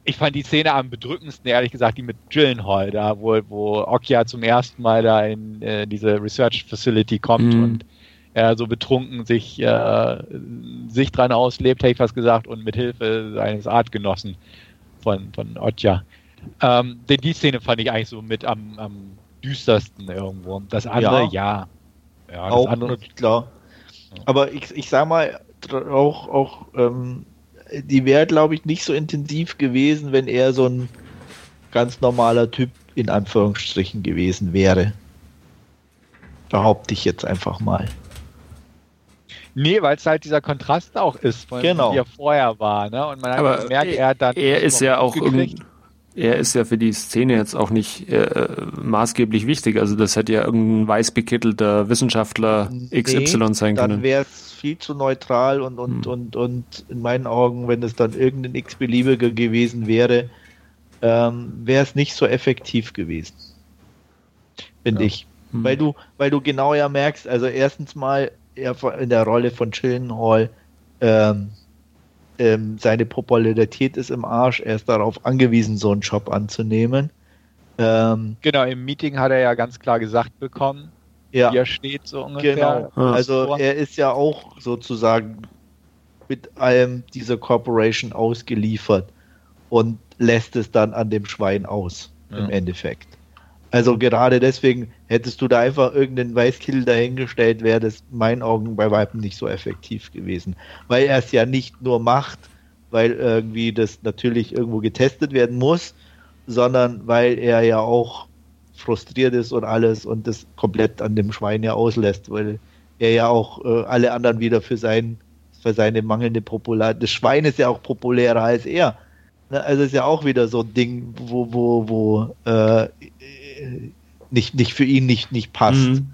ich fand die Szene am bedrückendsten, ehrlich gesagt, die mit Gyllenhaal, da, wo, wo Okja zum ersten Mal da in äh, diese Research Facility kommt mhm. und er so betrunken sich, äh, sich dran auslebt, hätte ich fast gesagt, und mit Hilfe seines Artgenossen von, von Okja. Ähm, denn die Szene fand ich eigentlich so mit am, am düstersten irgendwo. Das andere, ja. ja. ja auch, andere, klar. Aber ich, ich sag mal, auch, auch ähm, die wäre, glaube ich, nicht so intensiv gewesen, wenn er so ein ganz normaler Typ in Anführungsstrichen gewesen wäre. Behaupte ich jetzt einfach mal. Nee, weil es halt dieser Kontrast auch ist, von genau. wie er vorher war. Ne? Und man Aber merkt, er hat dann. Er ist ja auch irgendwie er ist ja für die Szene jetzt auch nicht äh, maßgeblich wichtig. Also das hätte ja irgendein weißbekittelter Wissenschaftler XY nee, sein können. Dann wäre es viel zu neutral und, und, hm. und, und in meinen Augen, wenn es dann irgendein x-beliebiger gewesen wäre, ähm, wäre es nicht so effektiv gewesen. Finde ja. ich. Hm. Weil du, weil du genau ja merkst, also erstens mal in der Rolle von Chillenhall, ähm, ähm, seine Popularität ist im Arsch, er ist darauf angewiesen, so einen Job anzunehmen. Ähm, genau, im Meeting hat er ja ganz klar gesagt bekommen, ja, wie er steht, so ungefähr. Genau, also er ist ja auch sozusagen mit allem dieser Corporation ausgeliefert und lässt es dann an dem Schwein aus, ja. im Endeffekt. Also gerade deswegen hättest du da einfach irgendeinen Weißkill dahingestellt, wäre das in meinen Augen bei Weitem nicht so effektiv gewesen. Weil er es ja nicht nur macht, weil irgendwie das natürlich irgendwo getestet werden muss, sondern weil er ja auch frustriert ist und alles und das komplett an dem Schwein ja auslässt, weil er ja auch äh, alle anderen wieder für sein für seine mangelnde Popularität. Das Schwein ist ja auch populärer als er. Ne, also ist ja auch wieder so ein Ding, wo, wo, wo äh, nicht, nicht für ihn nicht, nicht passt. Mhm.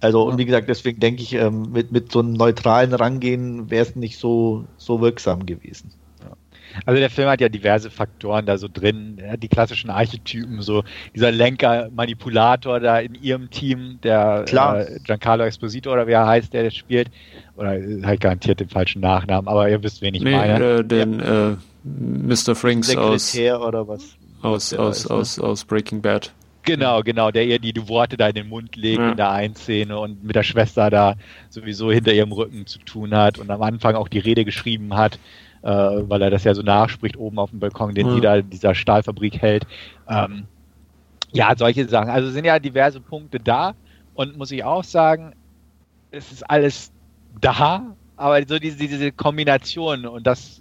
Also, und wie gesagt, deswegen denke ich, ähm, mit, mit so einem neutralen Rangehen wäre es nicht so, so wirksam gewesen. Also der Film hat ja diverse Faktoren da so drin, ja, die klassischen Archetypen, so dieser Lenker, Manipulator da in ihrem Team, der äh, Giancarlo Esposito oder wie er heißt, der das spielt, oder halt garantiert den falschen Nachnamen, aber ihr wisst, wen ich nee, meine. Äh, den ja. äh, Mr. Franks Sekretär aus, oder was? Aus, aus, ne? aus, aus Breaking Bad. Genau, genau, der ihr die, die Worte da in den Mund legt ja. in der einen Szene und mit der Schwester da sowieso hinter ihrem Rücken zu tun hat und am Anfang auch die Rede geschrieben hat, äh, weil er das ja so nachspricht oben auf dem Balkon, den ja. die da dieser Stahlfabrik hält. Ähm, ja, solche Sachen. Also sind ja diverse Punkte da und muss ich auch sagen, es ist alles da, aber so diese, diese Kombination und das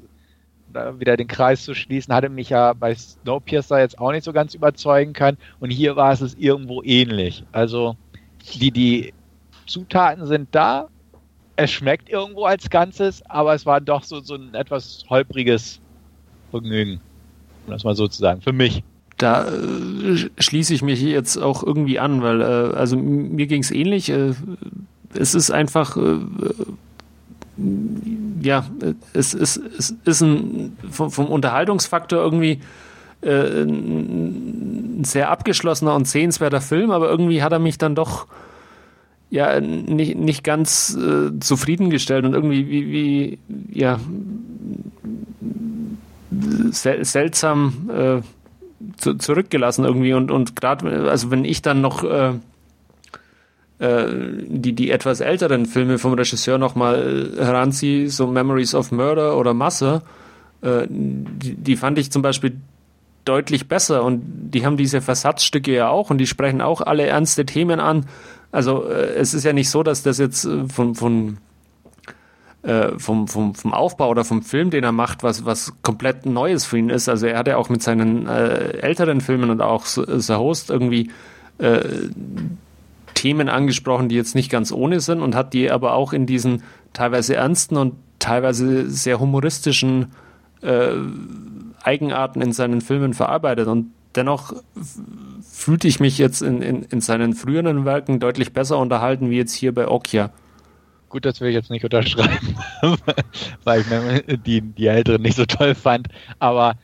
wieder den Kreis zu schließen, hatte mich ja bei Snowpiercer jetzt auch nicht so ganz überzeugen können. Und hier war es es irgendwo ähnlich. Also die, die Zutaten sind da, es schmeckt irgendwo als Ganzes, aber es war doch so, so ein etwas holpriges Vergnügen. Um das mal so zu sagen. Für mich. Da äh, schließe ich mich jetzt auch irgendwie an, weil äh, also mir ging es ähnlich. Äh, es ist einfach äh, ja, es, es, es ist ein, vom, vom Unterhaltungsfaktor irgendwie äh, ein sehr abgeschlossener und sehenswerter Film, aber irgendwie hat er mich dann doch ja nicht, nicht ganz äh, zufriedengestellt und irgendwie wie, wie ja sel seltsam äh, zu, zurückgelassen irgendwie und und gerade also wenn ich dann noch äh, äh, die, die etwas älteren Filme vom Regisseur nochmal heranziehe, so Memories of Murder oder Masse, äh, die, die fand ich zum Beispiel deutlich besser und die haben diese Versatzstücke ja auch und die sprechen auch alle ernste Themen an. Also äh, es ist ja nicht so, dass das jetzt äh, von, von äh, vom, vom, vom Aufbau oder vom Film, den er macht, was, was komplett Neues für ihn ist. Also er hat ja auch mit seinen äh, älteren Filmen und auch The Host irgendwie äh, Themen angesprochen, die jetzt nicht ganz ohne sind und hat die aber auch in diesen teilweise ernsten und teilweise sehr humoristischen äh, Eigenarten in seinen Filmen verarbeitet. Und dennoch fühlte ich mich jetzt in, in, in seinen früheren Werken deutlich besser unterhalten wie jetzt hier bei Okja. gut, das will ich jetzt nicht unterschreiben, weil ich die, die Älteren nicht so toll fand. Aber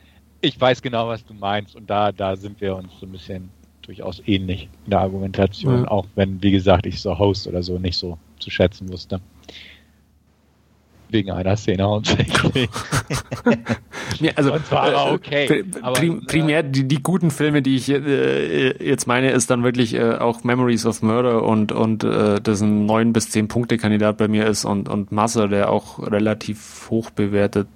ich weiß genau, was du meinst. Und da, da sind wir uns so ein bisschen durchaus ähnlich in der Argumentation, ja. auch wenn, wie gesagt, ich so Host oder so nicht so zu schätzen wusste. Wegen einer Szene hauptsächlich. ja, also, Und zwar äh, okay. Prim, aber, primär die, die guten Filme, die ich äh, jetzt meine, ist dann wirklich äh, auch Memories of Murder und, und äh, das ein 9 bis 10 Punkte Kandidat bei mir ist und, und Masse, der auch relativ hoch bewertet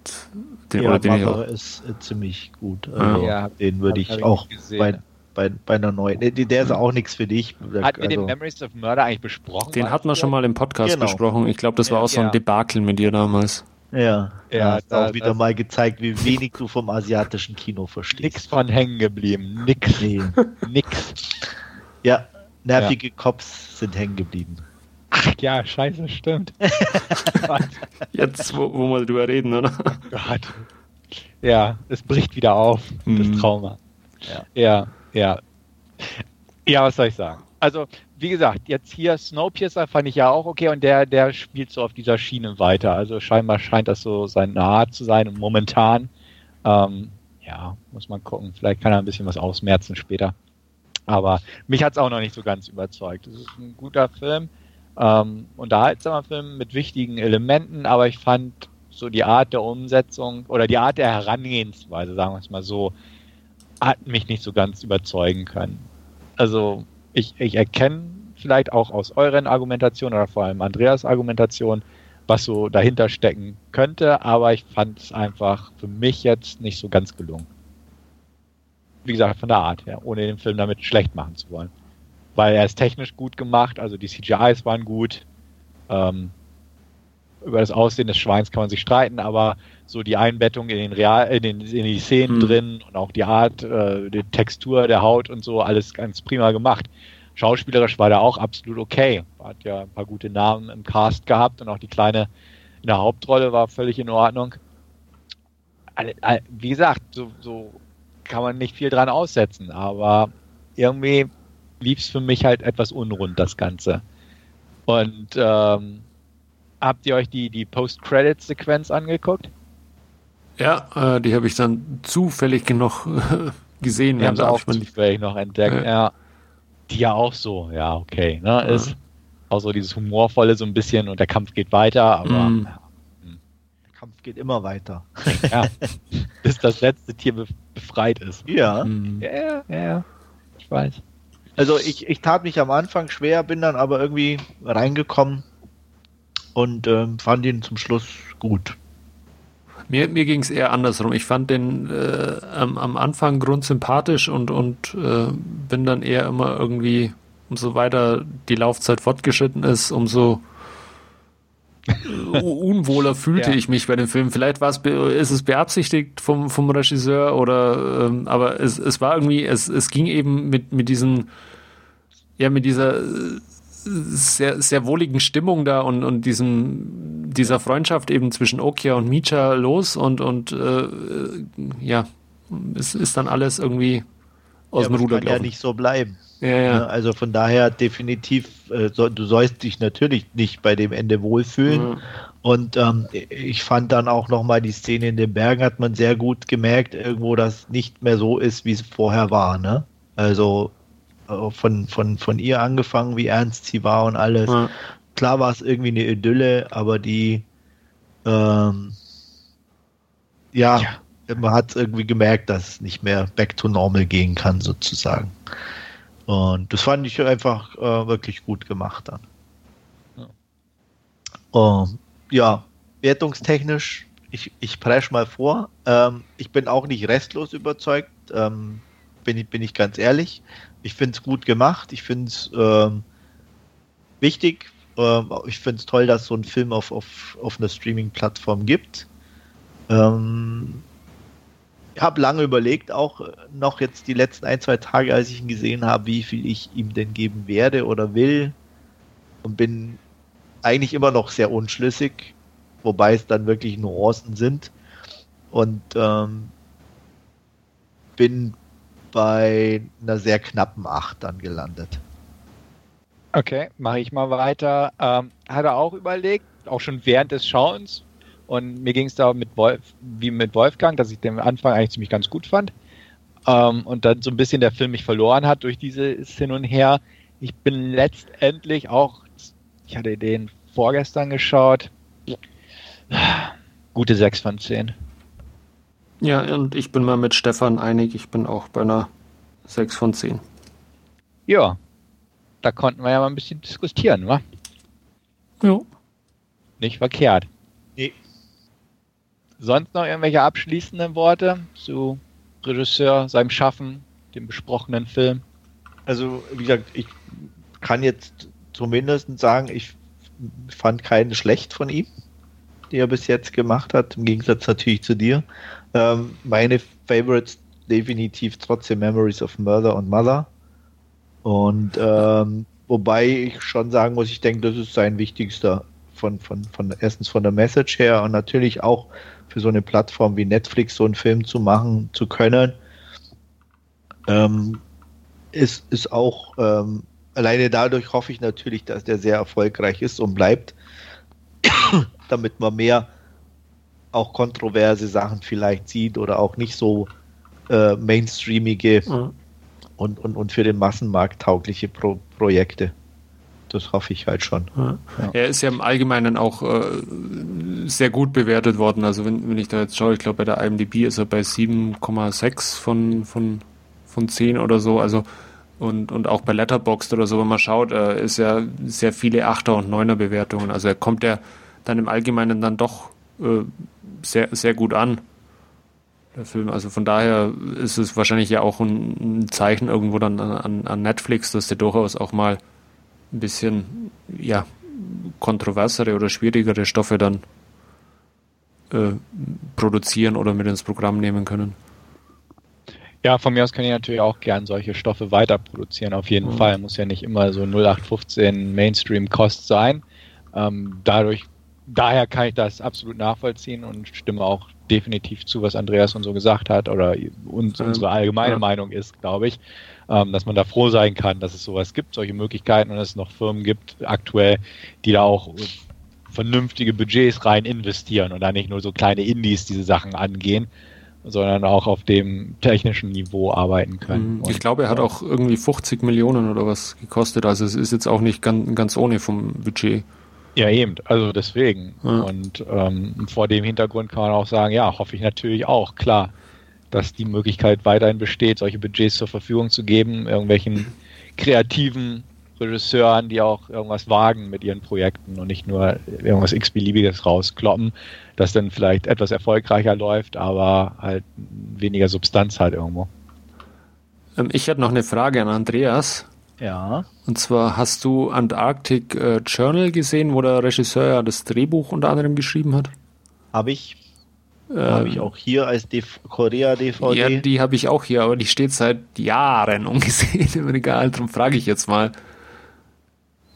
den, ja, den Mother ist äh, ziemlich gut. Also ja, den würde ich auch bei, bei, bei einer neuen. Der, der ist auch nichts für dich. Hat also, den Memories of Murder eigentlich besprochen? Den hatten wir schon mal im Podcast genau. besprochen. Ich glaube, das war auch so ein Debakel mit dir damals. Ja, ja, hast da, auch wieder mal gezeigt, wie wenig du vom asiatischen Kino verstehst. Nix von hängen geblieben. Nix. Nee. Nix. Ja, nervige ja. Cops sind hängen geblieben. Ach ja, scheiße, stimmt. Jetzt, wo, wo wir drüber reden, oder? Oh Gott. Ja, es bricht wieder auf, mhm. das Trauma. Ja. ja, ja. Ja, was soll ich sagen? Also, wie gesagt, jetzt hier Snowpiercer fand ich ja auch okay und der, der spielt so auf dieser Schiene weiter. Also scheinbar scheint das so seine Art zu sein und momentan, ähm, ja, muss man gucken. Vielleicht kann er ein bisschen was ausmerzen später. Aber mich hat es auch noch nicht so ganz überzeugt. Es ist ein guter Film ähm, unterhaltsamer Film mit wichtigen Elementen, aber ich fand so die Art der Umsetzung oder die Art der Herangehensweise, sagen wir es mal so, hat mich nicht so ganz überzeugen können. Also ich, ich erkenne vielleicht auch aus euren Argumentationen oder vor allem Andreas Argumentation, was so dahinter stecken könnte, aber ich fand es einfach für mich jetzt nicht so ganz gelungen. Wie gesagt, von der Art her, ohne den Film damit schlecht machen zu wollen weil er ist technisch gut gemacht, also die CGIs waren gut. Ähm, über das Aussehen des Schweins kann man sich streiten, aber so die Einbettung in den Real, in, den, in die Szenen mhm. drin und auch die Art, äh, die Textur der Haut und so, alles ganz prima gemacht. Schauspielerisch war der auch absolut okay. Hat ja ein paar gute Namen im Cast gehabt und auch die kleine in der Hauptrolle war völlig in Ordnung. Wie gesagt, so, so kann man nicht viel dran aussetzen, aber irgendwie lief es für mich halt etwas unrund, das Ganze. Und ähm, habt ihr euch die, die Post-Credit-Sequenz angeguckt? Ja, äh, die habe ich dann zufällig noch gesehen. Wir haben sie auch zufällig noch entdeckt, ja. ja. Die ja auch so, ja, okay. Ne, ja. Ist auch so dieses Humorvolle so ein bisschen und der Kampf geht weiter, aber mm. ja. der Kampf geht immer weiter. ja, bis das letzte Tier befreit ist. Ja. Mm. Ja, ja, ja, ich weiß. Also ich, ich tat mich am Anfang schwer, bin dann aber irgendwie reingekommen und ähm, fand ihn zum Schluss gut. Mir, mir ging es eher andersrum. Ich fand den äh, am, am, Anfang grundsympathisch und, und äh, bin dann eher immer irgendwie, umso weiter die Laufzeit fortgeschritten ist, umso unwohler fühlte ja. ich mich bei dem Film. Vielleicht war es, ist es beabsichtigt vom, vom Regisseur oder, ähm, aber es, es war irgendwie, es, es ging eben mit, mit diesen, ja, mit dieser äh, sehr, sehr wohligen Stimmung da und, und diesem, dieser Freundschaft eben zwischen Okia und Micha los und, und äh, ja, es ist dann alles irgendwie aus ja, dem Ruder gelaufen. kann ja nicht so bleiben. Ja, ja. Ne, also von daher definitiv, äh, so, du sollst dich natürlich nicht bei dem Ende wohlfühlen. Mhm. Und ähm, ich fand dann auch nochmal die Szene in den Bergen, hat man sehr gut gemerkt, irgendwo, dass nicht mehr so ist, wie es vorher war. Ne? Also von, von, von ihr angefangen, wie ernst sie war und alles. Mhm. Klar war es irgendwie eine Idylle, aber die, ähm, ja, ja, man hat irgendwie gemerkt, dass es nicht mehr back to normal gehen kann, sozusagen. Und das fand ich einfach äh, wirklich gut gemacht dann. Ja, ähm, ja wertungstechnisch, ich, ich presch mal vor. Ähm, ich bin auch nicht restlos überzeugt, ähm, bin, ich, bin ich ganz ehrlich. Ich finde es gut gemacht, ich finde es ähm, wichtig. Ähm, ich finde es toll, dass so ein Film auf, auf, auf einer Streaming-Plattform gibt. Ähm, habe lange überlegt, auch noch jetzt die letzten ein, zwei Tage, als ich ihn gesehen habe, wie viel ich ihm denn geben werde oder will. Und bin eigentlich immer noch sehr unschlüssig, wobei es dann wirklich Nuancen sind. Und ähm, bin bei einer sehr knappen 8 dann gelandet. Okay, mache ich mal weiter. Ähm, hat er auch überlegt, auch schon während des Schauens. Und mir ging es da mit Wolf, wie mit Wolfgang, dass ich den Anfang eigentlich ziemlich ganz gut fand. Ähm, und dann so ein bisschen der Film mich verloren hat durch dieses Hin und Her. Ich bin letztendlich auch, ich hatte den vorgestern geschaut, gute 6 von 10. Ja, und ich bin mal mit Stefan einig, ich bin auch bei einer 6 von 10. Ja, da konnten wir ja mal ein bisschen diskutieren, wa? Ja. Nicht verkehrt. Nee. Sonst noch irgendwelche abschließenden Worte zu Regisseur, seinem Schaffen, dem besprochenen Film? Also, wie gesagt, ich kann jetzt zumindest sagen, ich fand keinen schlecht von ihm, die er bis jetzt gemacht hat, im Gegensatz natürlich zu dir. Ähm, meine Favorites definitiv trotzdem Memories of Murder und Mother. Und ähm, wobei ich schon sagen muss, ich denke, das ist sein wichtigster von, von, von erstens von der Message her und natürlich auch für so eine Plattform wie Netflix so einen Film zu machen zu können, ähm, ist, ist auch ähm, alleine dadurch hoffe ich natürlich, dass der sehr erfolgreich ist und bleibt, damit man mehr auch kontroverse Sachen vielleicht sieht oder auch nicht so äh, mainstreamige mhm. und, und, und für den Massenmarkt taugliche Pro Projekte. Das hoffe ich halt schon. Ja. Ja. Er ist ja im Allgemeinen auch äh, sehr gut bewertet worden. Also wenn, wenn ich da jetzt schaue, ich glaube bei der IMDb ist er bei 7,6 von, von, von 10 oder so. Also und, und auch bei Letterboxd oder so, wenn man schaut, äh, ist ja sehr viele Achter- und Neuner Bewertungen. Also er kommt ja dann im Allgemeinen dann doch äh, sehr, sehr gut an, der Film. Also von daher ist es wahrscheinlich ja auch ein, Zeichen irgendwo dann an, an Netflix, dass der durchaus auch mal ein bisschen, ja, kontroversere oder schwierigere Stoffe dann äh, produzieren oder mit ins Programm nehmen können. Ja, von mir aus kann ich natürlich auch gern solche Stoffe weiter produzieren, auf jeden mhm. Fall. Muss ja nicht immer so 0815 Mainstream-Kost sein. Ähm, dadurch, daher kann ich das absolut nachvollziehen und stimme auch definitiv zu, was Andreas und so gesagt hat oder uns, unsere allgemeine ja. Meinung ist, glaube ich, ähm, dass man da froh sein kann, dass es sowas gibt, solche Möglichkeiten und dass es noch Firmen gibt aktuell, die da auch vernünftige Budgets rein investieren und da nicht nur so kleine Indies diese Sachen angehen, sondern auch auf dem technischen Niveau arbeiten können. Mhm. Ich glaube, er hat auch irgendwie 50 Millionen oder was gekostet. Also es ist jetzt auch nicht ganz, ganz ohne vom Budget. Ja, eben. Also deswegen. Ja. Und ähm, vor dem Hintergrund kann man auch sagen, ja, hoffe ich natürlich auch, klar, dass die Möglichkeit weiterhin besteht, solche Budgets zur Verfügung zu geben, irgendwelchen kreativen Regisseuren, die auch irgendwas wagen mit ihren Projekten und nicht nur irgendwas x-beliebiges rauskloppen, das dann vielleicht etwas erfolgreicher läuft, aber halt weniger Substanz hat irgendwo. Ähm, ich hätte noch eine Frage an Andreas. Ja. Und zwar hast du Antarctic äh, Journal gesehen, wo der Regisseur ja das Drehbuch unter anderem geschrieben hat? Habe ich. Ähm, habe ich auch hier als Korea-DVD. Ja, die habe ich auch hier, aber die steht seit Jahren ungesehen im Regal. Darum frage ich jetzt mal.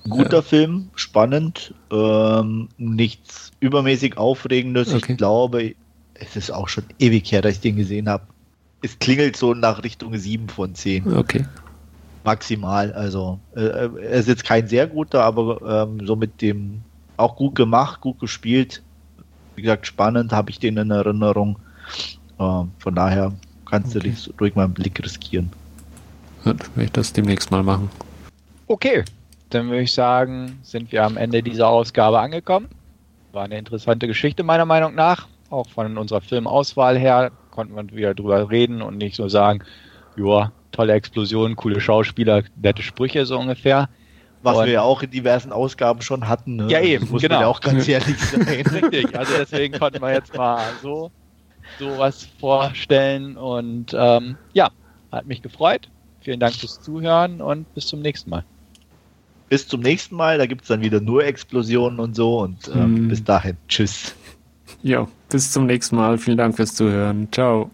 Guter ja. Film, spannend, ähm, nichts übermäßig Aufregendes. Okay. Ich glaube, es ist auch schon ewig her, dass ich den gesehen habe. Es klingelt so nach Richtung 7 von 10. Okay. Maximal. Also, äh, er ist jetzt kein sehr guter, aber ähm, so mit dem auch gut gemacht, gut gespielt. Wie gesagt, spannend habe ich den in Erinnerung. Äh, von daher kannst okay. du dich ruhig mal einen Blick riskieren. Gut, werde ich das demnächst mal machen. Okay, dann würde ich sagen, sind wir am Ende dieser Ausgabe angekommen. War eine interessante Geschichte meiner Meinung nach. Auch von unserer Filmauswahl her konnten wir wieder drüber reden und nicht so sagen, ja, tolle Explosion, coole Schauspieler, nette Sprüche so ungefähr. Was und wir ja auch in diversen Ausgaben schon hatten. Ne? Ja, eben, muss genau. man ja auch ganz ehrlich sein. Richtig, also deswegen konnten wir jetzt mal so sowas vorstellen und ähm, ja, hat mich gefreut. Vielen Dank fürs Zuhören und bis zum nächsten Mal bis zum nächsten Mal. Da gibt es dann wieder nur Explosionen und so. Und ähm, hm. bis dahin, tschüss. Ja, bis zum nächsten Mal. Vielen Dank fürs Zuhören. Ciao.